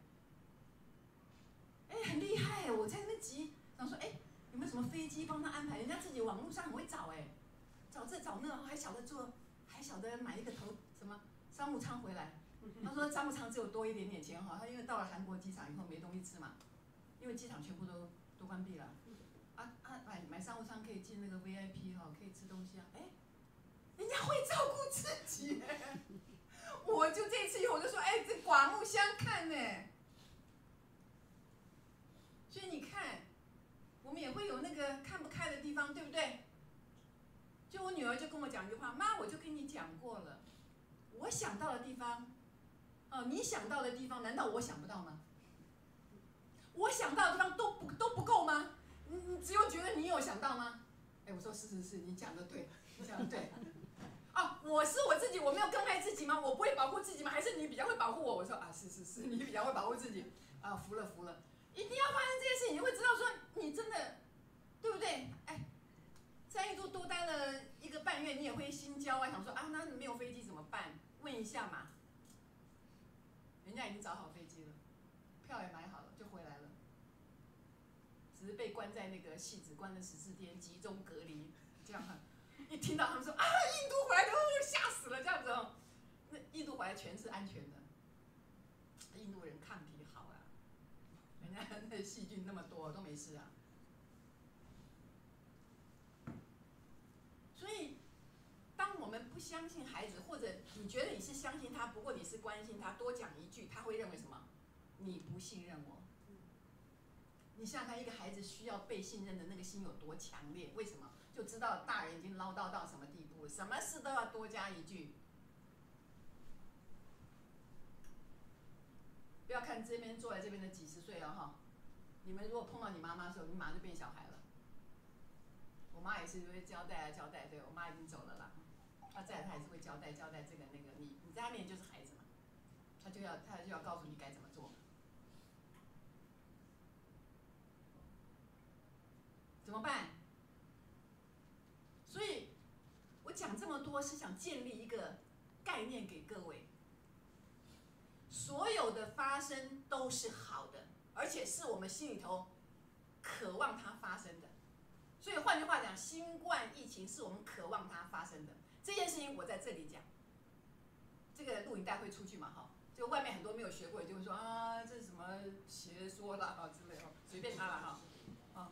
哎，很厉害！我在那边急，想说哎，有没有什么飞机帮他安排？人家自己网络上很会找哎，找这找那，还晓得做，还晓得买一个头什么商务舱回来。他说商务舱只有多一点点钱哈，他因为到了韩国机场以后没东西吃嘛，因为机场全部都都关闭了。啊啊，买买商务舱可以进那个 VIP 哈，可以吃东西啊。哎，人家会照顾自己，我就这次以后我就说，哎，这刮目相看呢。所以你看，我们也会有那个看不开的地方，对不对？就我女儿就跟我讲一句话，妈，我就跟你讲过了，我想到的地方，哦，你想到的地方，难道我想不到吗？我想到的地方都不都不够吗？你你只有觉得你有想到吗？哎，我说是是是，你讲的对，你讲的对。哦，我是我自己，我没有更爱自己吗？我不会保护自己吗？还是你比较会保护我？我说啊，是是是，你比较会保护自己，啊，服了服了。一定要发生这件事情，你会知道说你真的，对不对？哎，在印度多待了一个半月，你也会心焦啊，想说啊，那没有飞机怎么办？问一下嘛。人家已经找好飞机了，票也买好了，就回来了。只是被关在那个戏子关了十四天，集中隔离，这样哈。一听到他们说啊，印度回来的，吓死了，这样子哦。那印度回来全是安全的，印度人抗体好啊，人家。那细菌那么多都没事啊，所以当我们不相信孩子，或者你觉得你是相信他，不过你是关心他，多讲一句，他会认为什么？你不信任我。你想想看，一个孩子需要被信任的那个心有多强烈？为什么？就知道大人已经唠叨到什么地步，什么事都要多加一句。不要看这边坐在这边的几十岁了哈。你们如果碰到你妈妈的时候，你马上就变小孩了。我妈也是会交代啊交代，对我妈已经走了啦，他在他也是会交代交代这个那个，你你在他面前就是孩子嘛，他就要他就要告诉你该怎么做。怎么办？所以，我讲这么多是想建立一个概念给各位，所有的发生都是好的。而且是我们心里头渴望它发生的，所以换句话讲，新冠疫情是我们渴望它发生的这件事情。我在这里讲，这个录影带会出去嘛？哈，就外面很多没有学过，就会说啊，这是什么邪说啦啊之类的，随便他了哈，啊，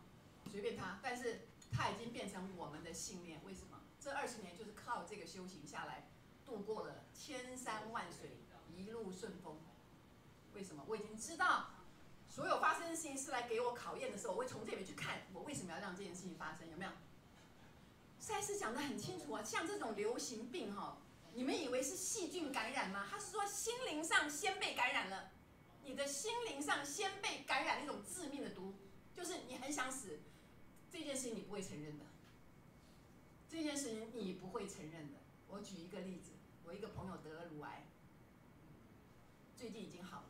随便他。但是他已经变成我们的信念。为什么？这二十年就是靠这个修行下来，度过了千山万水，一路顺风。为什么？我已经知道。所有发生的事情是来给我考验的时候，我会从这边去看，我为什么要让这件事情？赛斯讲的很清楚啊，像这种流行病哈，你们以为是细菌感染吗？他是说心灵上先被感染了，你的心灵上先被感染那种致命的毒，就是你很想死，这件事情你不会承认的，这件事情你不会承认的。我举一个例子，我一个朋友得了乳癌，最近已经好了。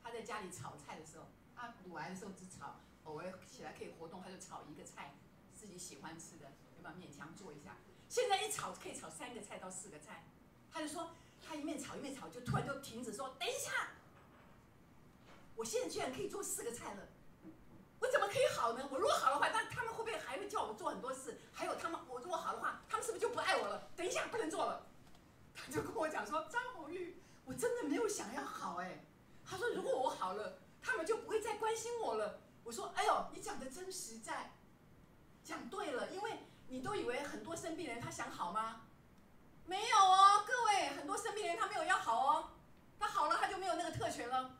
他在家里炒菜的时候，他乳癌的时候只炒，偶尔起来可以活动，他就炒一个菜，自己喜欢吃的，勉强做一下？现在一炒可以炒三个菜到四个菜，他就说他一面炒一面炒，就突然就停止说等一下，我现在居然可以做四个菜了，我怎么可以好呢？我如果好的话，那他们会不会还会叫我做很多事？还有他们，我如果好的话，他们是不是就不爱我了？等一下不能做了，他就跟我讲说张红玉，我真的没有想要好哎。他说：“如果我好了，他们就不会再关心我了。”我说：“哎呦，你讲的真实在，讲对了。因为你都以为很多生病人他想好吗？没有哦，各位，很多生病人他没有要好哦，他好了他就没有那个特权了。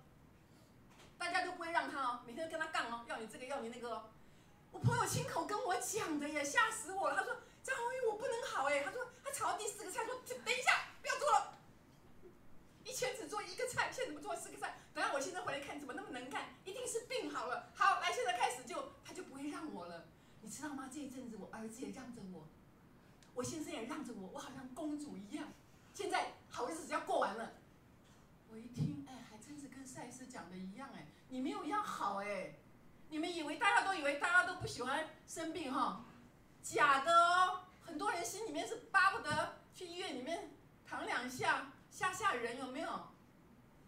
大家都不会让他哦，每天都跟他杠哦，要你这个要你那个哦。我朋友亲口跟我讲的耶，吓死我了。他说张红玉我不能好哎，他说他炒了第四个菜说等一下不要做了。”以前只做一个菜，现在怎么做四个菜？等下我现在回来看，怎么那么能干？一定是病好了。好，来，现在开始就他就不会让我了，你知道吗？这一阵子我儿子也让着我，我先生也让着我，我好像公主一样。现在好日子要过完了，我一听，哎，还真是跟赛斯讲的一样，哎，你没有要好，哎，你们以为大家都以为大家都不喜欢生病哈，假的哦，很多人心里面是巴不得去医院里面躺两下吓吓人，有没有？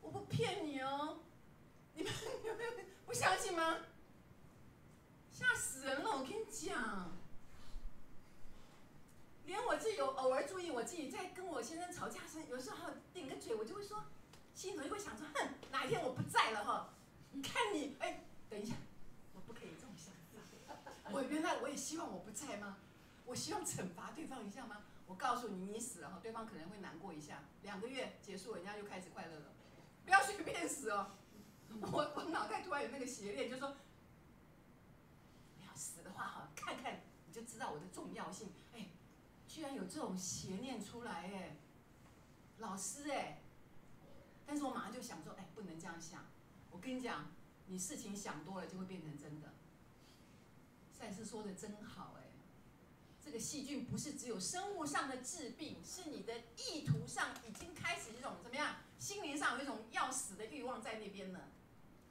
我不骗你哦，你们不相信吗？吓死人了！我跟你讲，连我自己有偶尔注意我自己在跟我先生吵架时，有时候顶个嘴，我就会说，心头就会想说，哼，哪一天我不在了哈，你看你，哎，等一下，我不可以这么想。我原来我也希望我不在吗？我希望惩罚对方一下吗？我告诉你，你死了哈，对方可能会难过一下，两个月结束，人家又开始快乐了。不要随便死哦！我我脑袋突然有那个邪念，就说。要死的话哈，看看你就知道我的重要性。居然有这种邪念出来哎，老师哎，但是我马上就想说，哎，不能这样想。我跟你讲，你事情想多了就会变成真的。赛斯说的真好哎，这个细菌不是只有生物上的治病，是你的意图上已经开始一种怎么样，心灵上有一种要死的欲望在那边呢。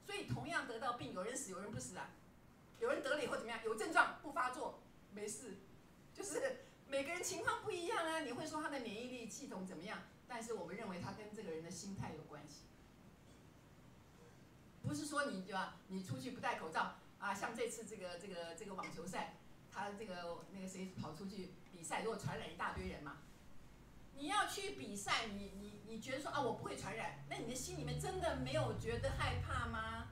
所以同样得到病，有人死，有人不死啊。有人得了以后怎么样？有症状不发作，没事，就是每个人情况不一样啊。你会说他的免疫力系统怎么样？但是我们认为他跟这个人的心态有关系，不是说你对吧？你出去不戴口罩啊，像这次这个这个这个网球赛，他这个那个谁跑出去比赛，如果传染一大堆人嘛，你要去比赛，你你你觉得说啊我不会传染，那你的心里面真的没有觉得害怕吗？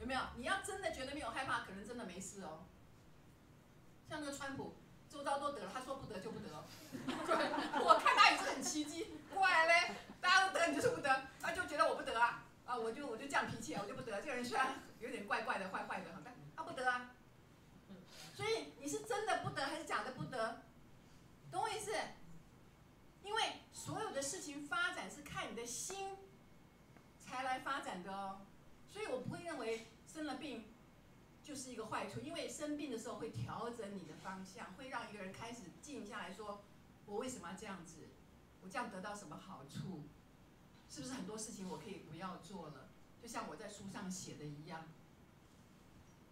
有没有？你要真的觉得没有害怕，可能真的没事哦。像那个川普，周遭都得了，他说不得就不得。我看他也是很奇迹，怪嘞，大家都得，你就是不得，他就觉得我不得啊，啊，我就我就这样脾气啊，我就不得。这个人虽然有点怪怪的、坏坏的，但他不得啊。所以你是真的不得还是假的不得？懂我意思？因为所有的事情发展是看你的心才来发展的哦，所以我不会认为。生了病就是一个坏处，因为生病的时候会调整你的方向，会让一个人开始静下来说：“我为什么要这样子？我这样得到什么好处？是不是很多事情我可以不要做了？就像我在书上写的一样。”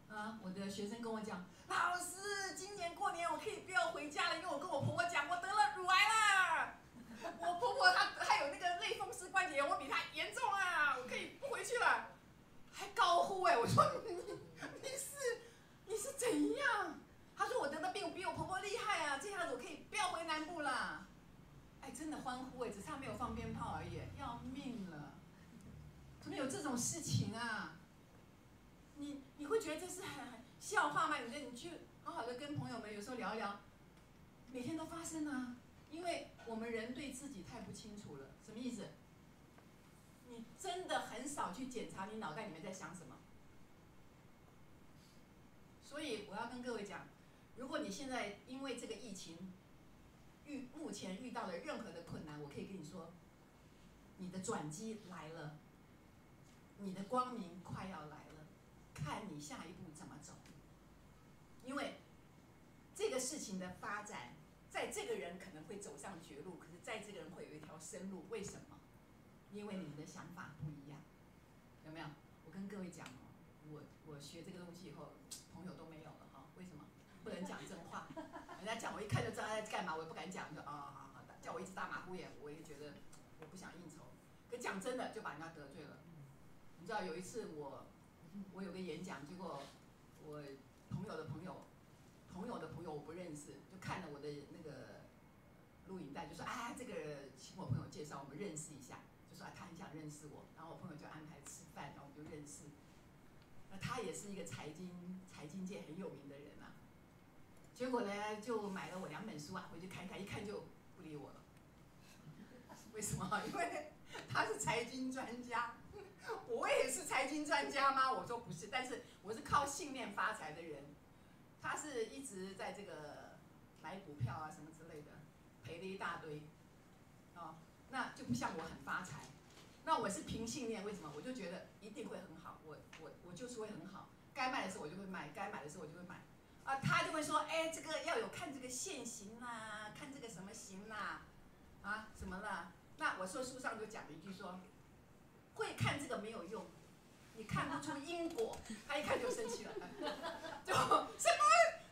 啊，我的学生跟我讲：“老师，今年过年我可以不要回家了，因为我跟我婆婆讲，我得了乳癌了。我婆婆她还有那个类风湿关节炎，我比她严重啊，我可以不回去了。”还高呼哎！我说怎样？他说我得的病比我婆婆厉害啊！这下子我可以不要回南部啦。哎，真的欢呼哎，只差没有放鞭炮而已，要命了！怎么有这种事情啊？你你会觉得这是很很笑话吗？你觉得你去好好的跟朋友们有时候聊一聊，每天都发生啊！因为我们人对自己太不清楚了，什么意思？你真的很少去检查你脑袋里面在想什么，所以我要跟各位讲，如果你现在因为这个疫情遇目前遇到了任何的困难，我可以跟你说，你的转机来了，你的光明快要来了，看你下一步怎么走。因为这个事情的发展，在这个人可能会走上绝路，可是在这个人会有一条生路，为什么？因为你们的想法不一样，有没有？我跟各位讲哦，我我学这个东西以后，朋友都没有了哈。为什么？不能讲真话，人家讲我一看就知道他在干嘛，我也不敢讲，就啊好好的，叫我一直打马虎眼，我也觉得我不想应酬。可讲真的，就把人家得罪了。你知道有一次我我有个演讲，结果我朋友的朋友朋友的朋友我不认识，就看了我的那个录影带，就说啊这个请我朋友介绍，我们认识一下。就说他很想认识我，然后我朋友就安排吃饭，然后我们就认识。那他也是一个财经财经界很有名的人。结果呢，就买了我两本书啊，回去看看，一看就不理我了。为什么？因为 他是财经专家，我也是财经专家吗？我说不是，但是我是靠信念发财的人。他是一直在这个买股票啊什么之类的，赔了一大堆。哦，那就不像我很发财。那我是凭信念，为什么？我就觉得一定会很好，我我我就是会很好。该卖的时候我就会卖，该买的时候我就会买。啊，他就会说，哎，这个要有看这个现行啦，看这个什么行啦，啊，什么了？那我说书上就讲了一句说，会看这个没有用，你看不出因果，他一看就生气了，就什么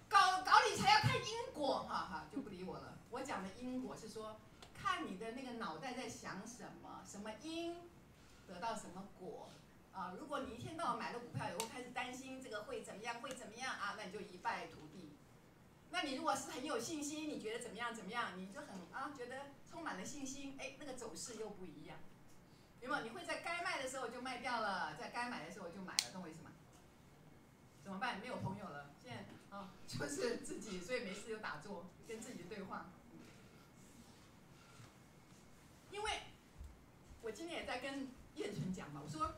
搞搞理财要看因果，哈哈，就不理我了。我讲的因果是说，看你的那个脑袋在想什么，什么因得到什么果。啊，如果你一天到晚买了股票以后开始担心这个会怎么样，会怎么样啊，那你就一败涂地。那你如果是很有信心，你觉得怎么样怎么样，你就很啊觉得充满了信心，哎，那个走势又不一样，有没有？你会在该卖的时候就卖掉了，在该买的时候就买了，懂我意思吗？怎么办？没有朋友了，现在啊 就是自己，所以没事就打坐，跟自己对话。因为我今天也在跟燕纯讲嘛，我说。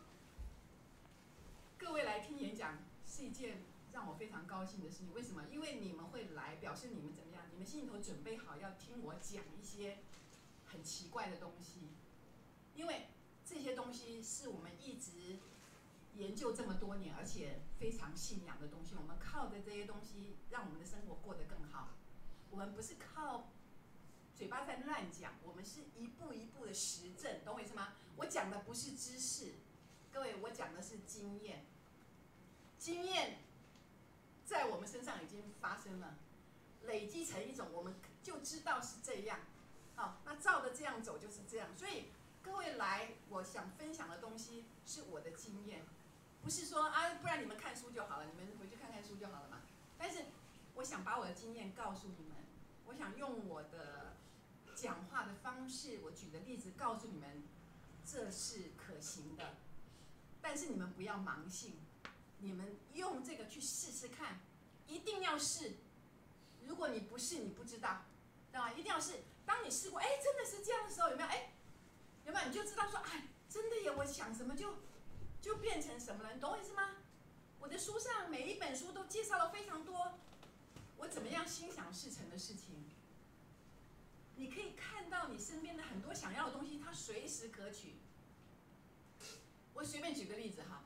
各位来听演讲是一件让我非常高兴的事情。为什么？因为你们会来，表示你们怎么样？你们心里头准备好要听我讲一些很奇怪的东西。因为这些东西是我们一直研究这么多年，而且非常信仰的东西。我们靠着这些东西，让我们的生活过得更好。我们不是靠嘴巴在乱讲，我们是一步一步的实证，懂我意思吗？我讲的不是知识，各位，我讲的是经验。经验在我们身上已经发生了，累积成一种，我们就知道是这样。好，那照着这样走就是这样。所以各位来，我想分享的东西是我的经验，不是说啊，不然你们看书就好了，你们回去看看书就好了嘛。但是我想把我的经验告诉你们，我想用我的讲话的方式，我举的例子告诉你们，这是可行的。但是你们不要盲信。你们用这个去试试看，一定要试。如果你不试，你不知道，对吧？一定要试。当你试过，哎，真的是这样的时候，有没有？哎，有没有？你就知道说，哎，真的耶！我想什么就就变成什么了，你懂我意思吗？我的书上每一本书都介绍了非常多我怎么样心想事成的事情。你可以看到你身边的很多想要的东西，它随时可取。我随便举个例子哈。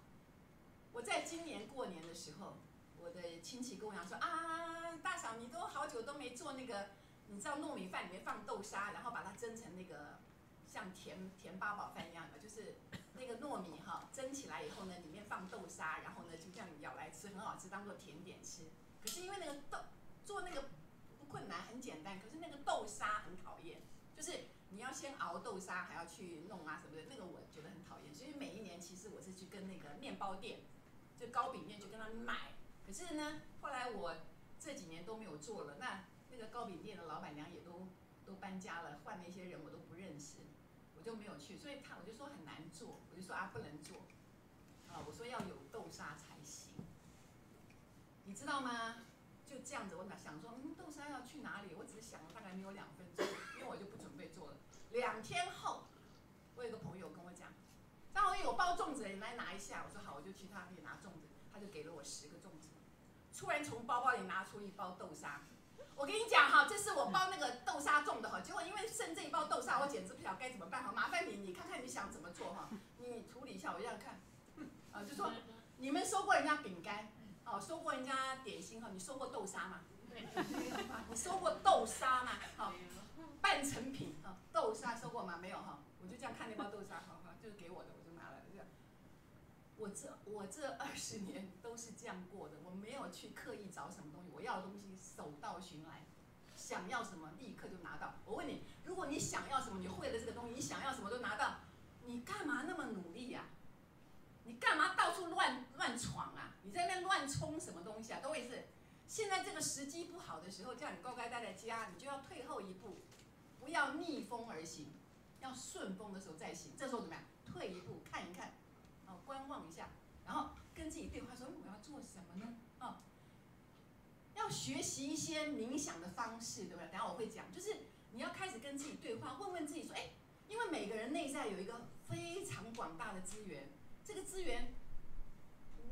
我在今年过年的时候，我的亲戚跟我讲说啊，大嫂你都好久都没做那个，你知道糯米饭里面放豆沙，然后把它蒸成那个像甜甜八宝饭一样的，就是那个糯米哈蒸起来以后呢，里面放豆沙，然后呢就这样咬来吃，很好吃，当做甜点吃。可是因为那个豆做那个不困难，很简单，可是那个豆沙很讨厌，就是你要先熬豆沙，还要去弄啊什么的，那个我觉得很讨厌。所以每一年其实我是去跟那个面包店。就糕饼店就跟他买，可是呢，后来我这几年都没有做了。那那个糕饼店的老板娘也都都搬家了，换了一些人我都不认识，我就没有去。所以他我就说很难做，我就说啊不能做，啊我说要有豆沙才行，你知道吗？就这样子，我想说嗯豆沙要去哪里？我只是想了大概没有两分钟，因为我就不准备做了。两天后，当我包粽子，你来拿一下。我说好，我就去他那里拿粽子。他就给了我十个粽子。突然从包包里拿出一包豆沙。我跟你讲哈，这是我包那个豆沙粽的哈。结果因为剩这一包豆沙，我简直不晓该怎么办哈。麻烦你，你看看你想怎么做哈。你处理一下，我要看。啊，就说你们收过人家饼干，哦，收过人家点心哈。你收过豆沙吗？你收过豆沙吗？好，半成品啊，豆沙收过吗？没有哈。我就这样看那包豆沙哈，就是给我的。我这我这二十年都是这样过的，我没有去刻意找什么东西，我要的东西手到寻来，想要什么立刻就拿到。我问你，如果你想要什么，你会了这个东西，你想要什么都拿到，你干嘛那么努力呀？你干嘛到处乱乱闯啊？你在那乱冲什么东西啊？都会是，现在这个时机不好的时候，叫你乖乖待在家，你就要退后一步，不要逆风而行，要顺风的时候再行。这时候怎么样？退一步看一看。哦观望一下，然后跟自己对话说：“我要做什么呢？哦，要学习一些冥想的方式，对不对？等下我会讲，就是你要开始跟自己对话，问问自己说：，哎，因为每个人内在有一个非常广大的资源，这个资源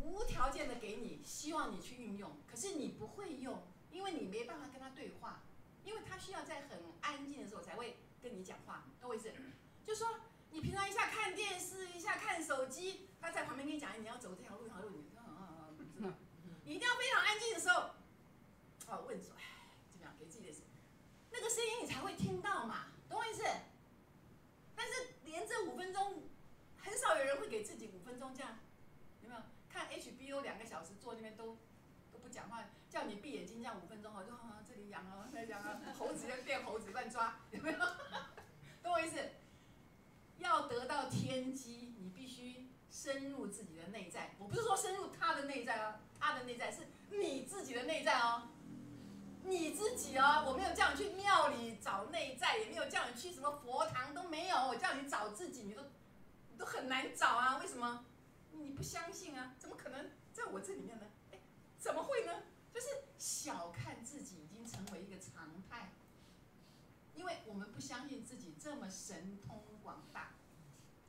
无条件的给你，希望你去运用，可是你不会用，因为你没办法跟他对话，因为他需要在很安静的时候才会跟你讲话，懂我意思？就说。”你平常一下看电视，一下看手机，他在旁边跟你讲，你要走这条路，这条路，你嗯嗯嗯，你一定要非常安静的时候，好问说，哎，怎么样？给自己的那个声音你才会听到嘛，懂我意思？但是连这五分钟，很少有人会给自己五分钟这样，有没有？看 HBO 两个小时坐那边都都不讲话，叫你闭眼睛这样五分钟，好就啊这里痒啊那里痒啊，猴子要变猴子乱抓，有没有？到天机，你必须深入自己的内在。我不是说深入他的内在哦，他的内在是你自己的内在哦，你自己哦。我没有叫你去庙里找内在，也没有叫你去什么佛堂，都没有。我叫你找自己，你都你都很难找啊。为什么？你不相信啊？怎么可能在我这里面呢？哎，怎么会呢？就是小看自己已经成为一个常态，因为我们不相信自己这么神通广大，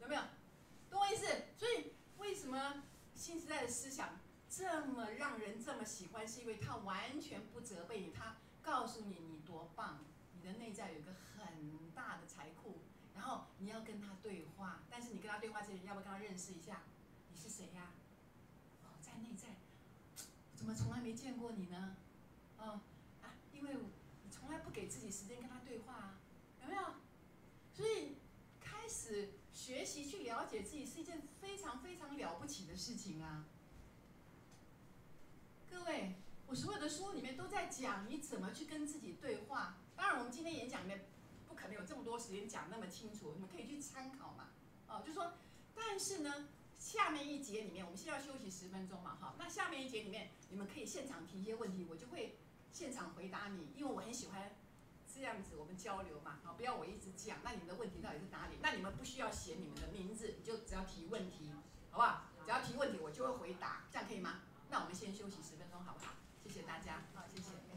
有没有？懂我意思？所以为什么新时代的思想这么让人这么喜欢？是因为他完全不责备你，他告诉你你多棒，你的内在有一个很大的财库，然后你要跟他对话。但是你跟他对话之前，要不要跟他认识一下？你是谁呀？哦，在内在，怎么从来没见过你呢？哦啊，因为你从来不给自己时间跟他对话啊，有没有？所以学习去了解自己是一件非常非常了不起的事情啊！各位，我所有的书里面都在讲你怎么去跟自己对话。当然，我们今天演讲里面不可能有这么多时间讲那么清楚，你们可以去参考嘛。哦，就说，但是呢。下面一节里面，我们现在要休息十分钟嘛，哈。那下面一节里面，你们可以现场提一些问题，我就会现场回答你，因为我很喜欢这样子我们交流嘛，好，不要我一直讲，那你们的问题到底是哪里？那你们不需要写你们的名字，你就只要提问题，好不好？只要提问题，我就会回答，这样可以吗？那我们先休息十分钟，好不好？谢谢大家，好，谢谢。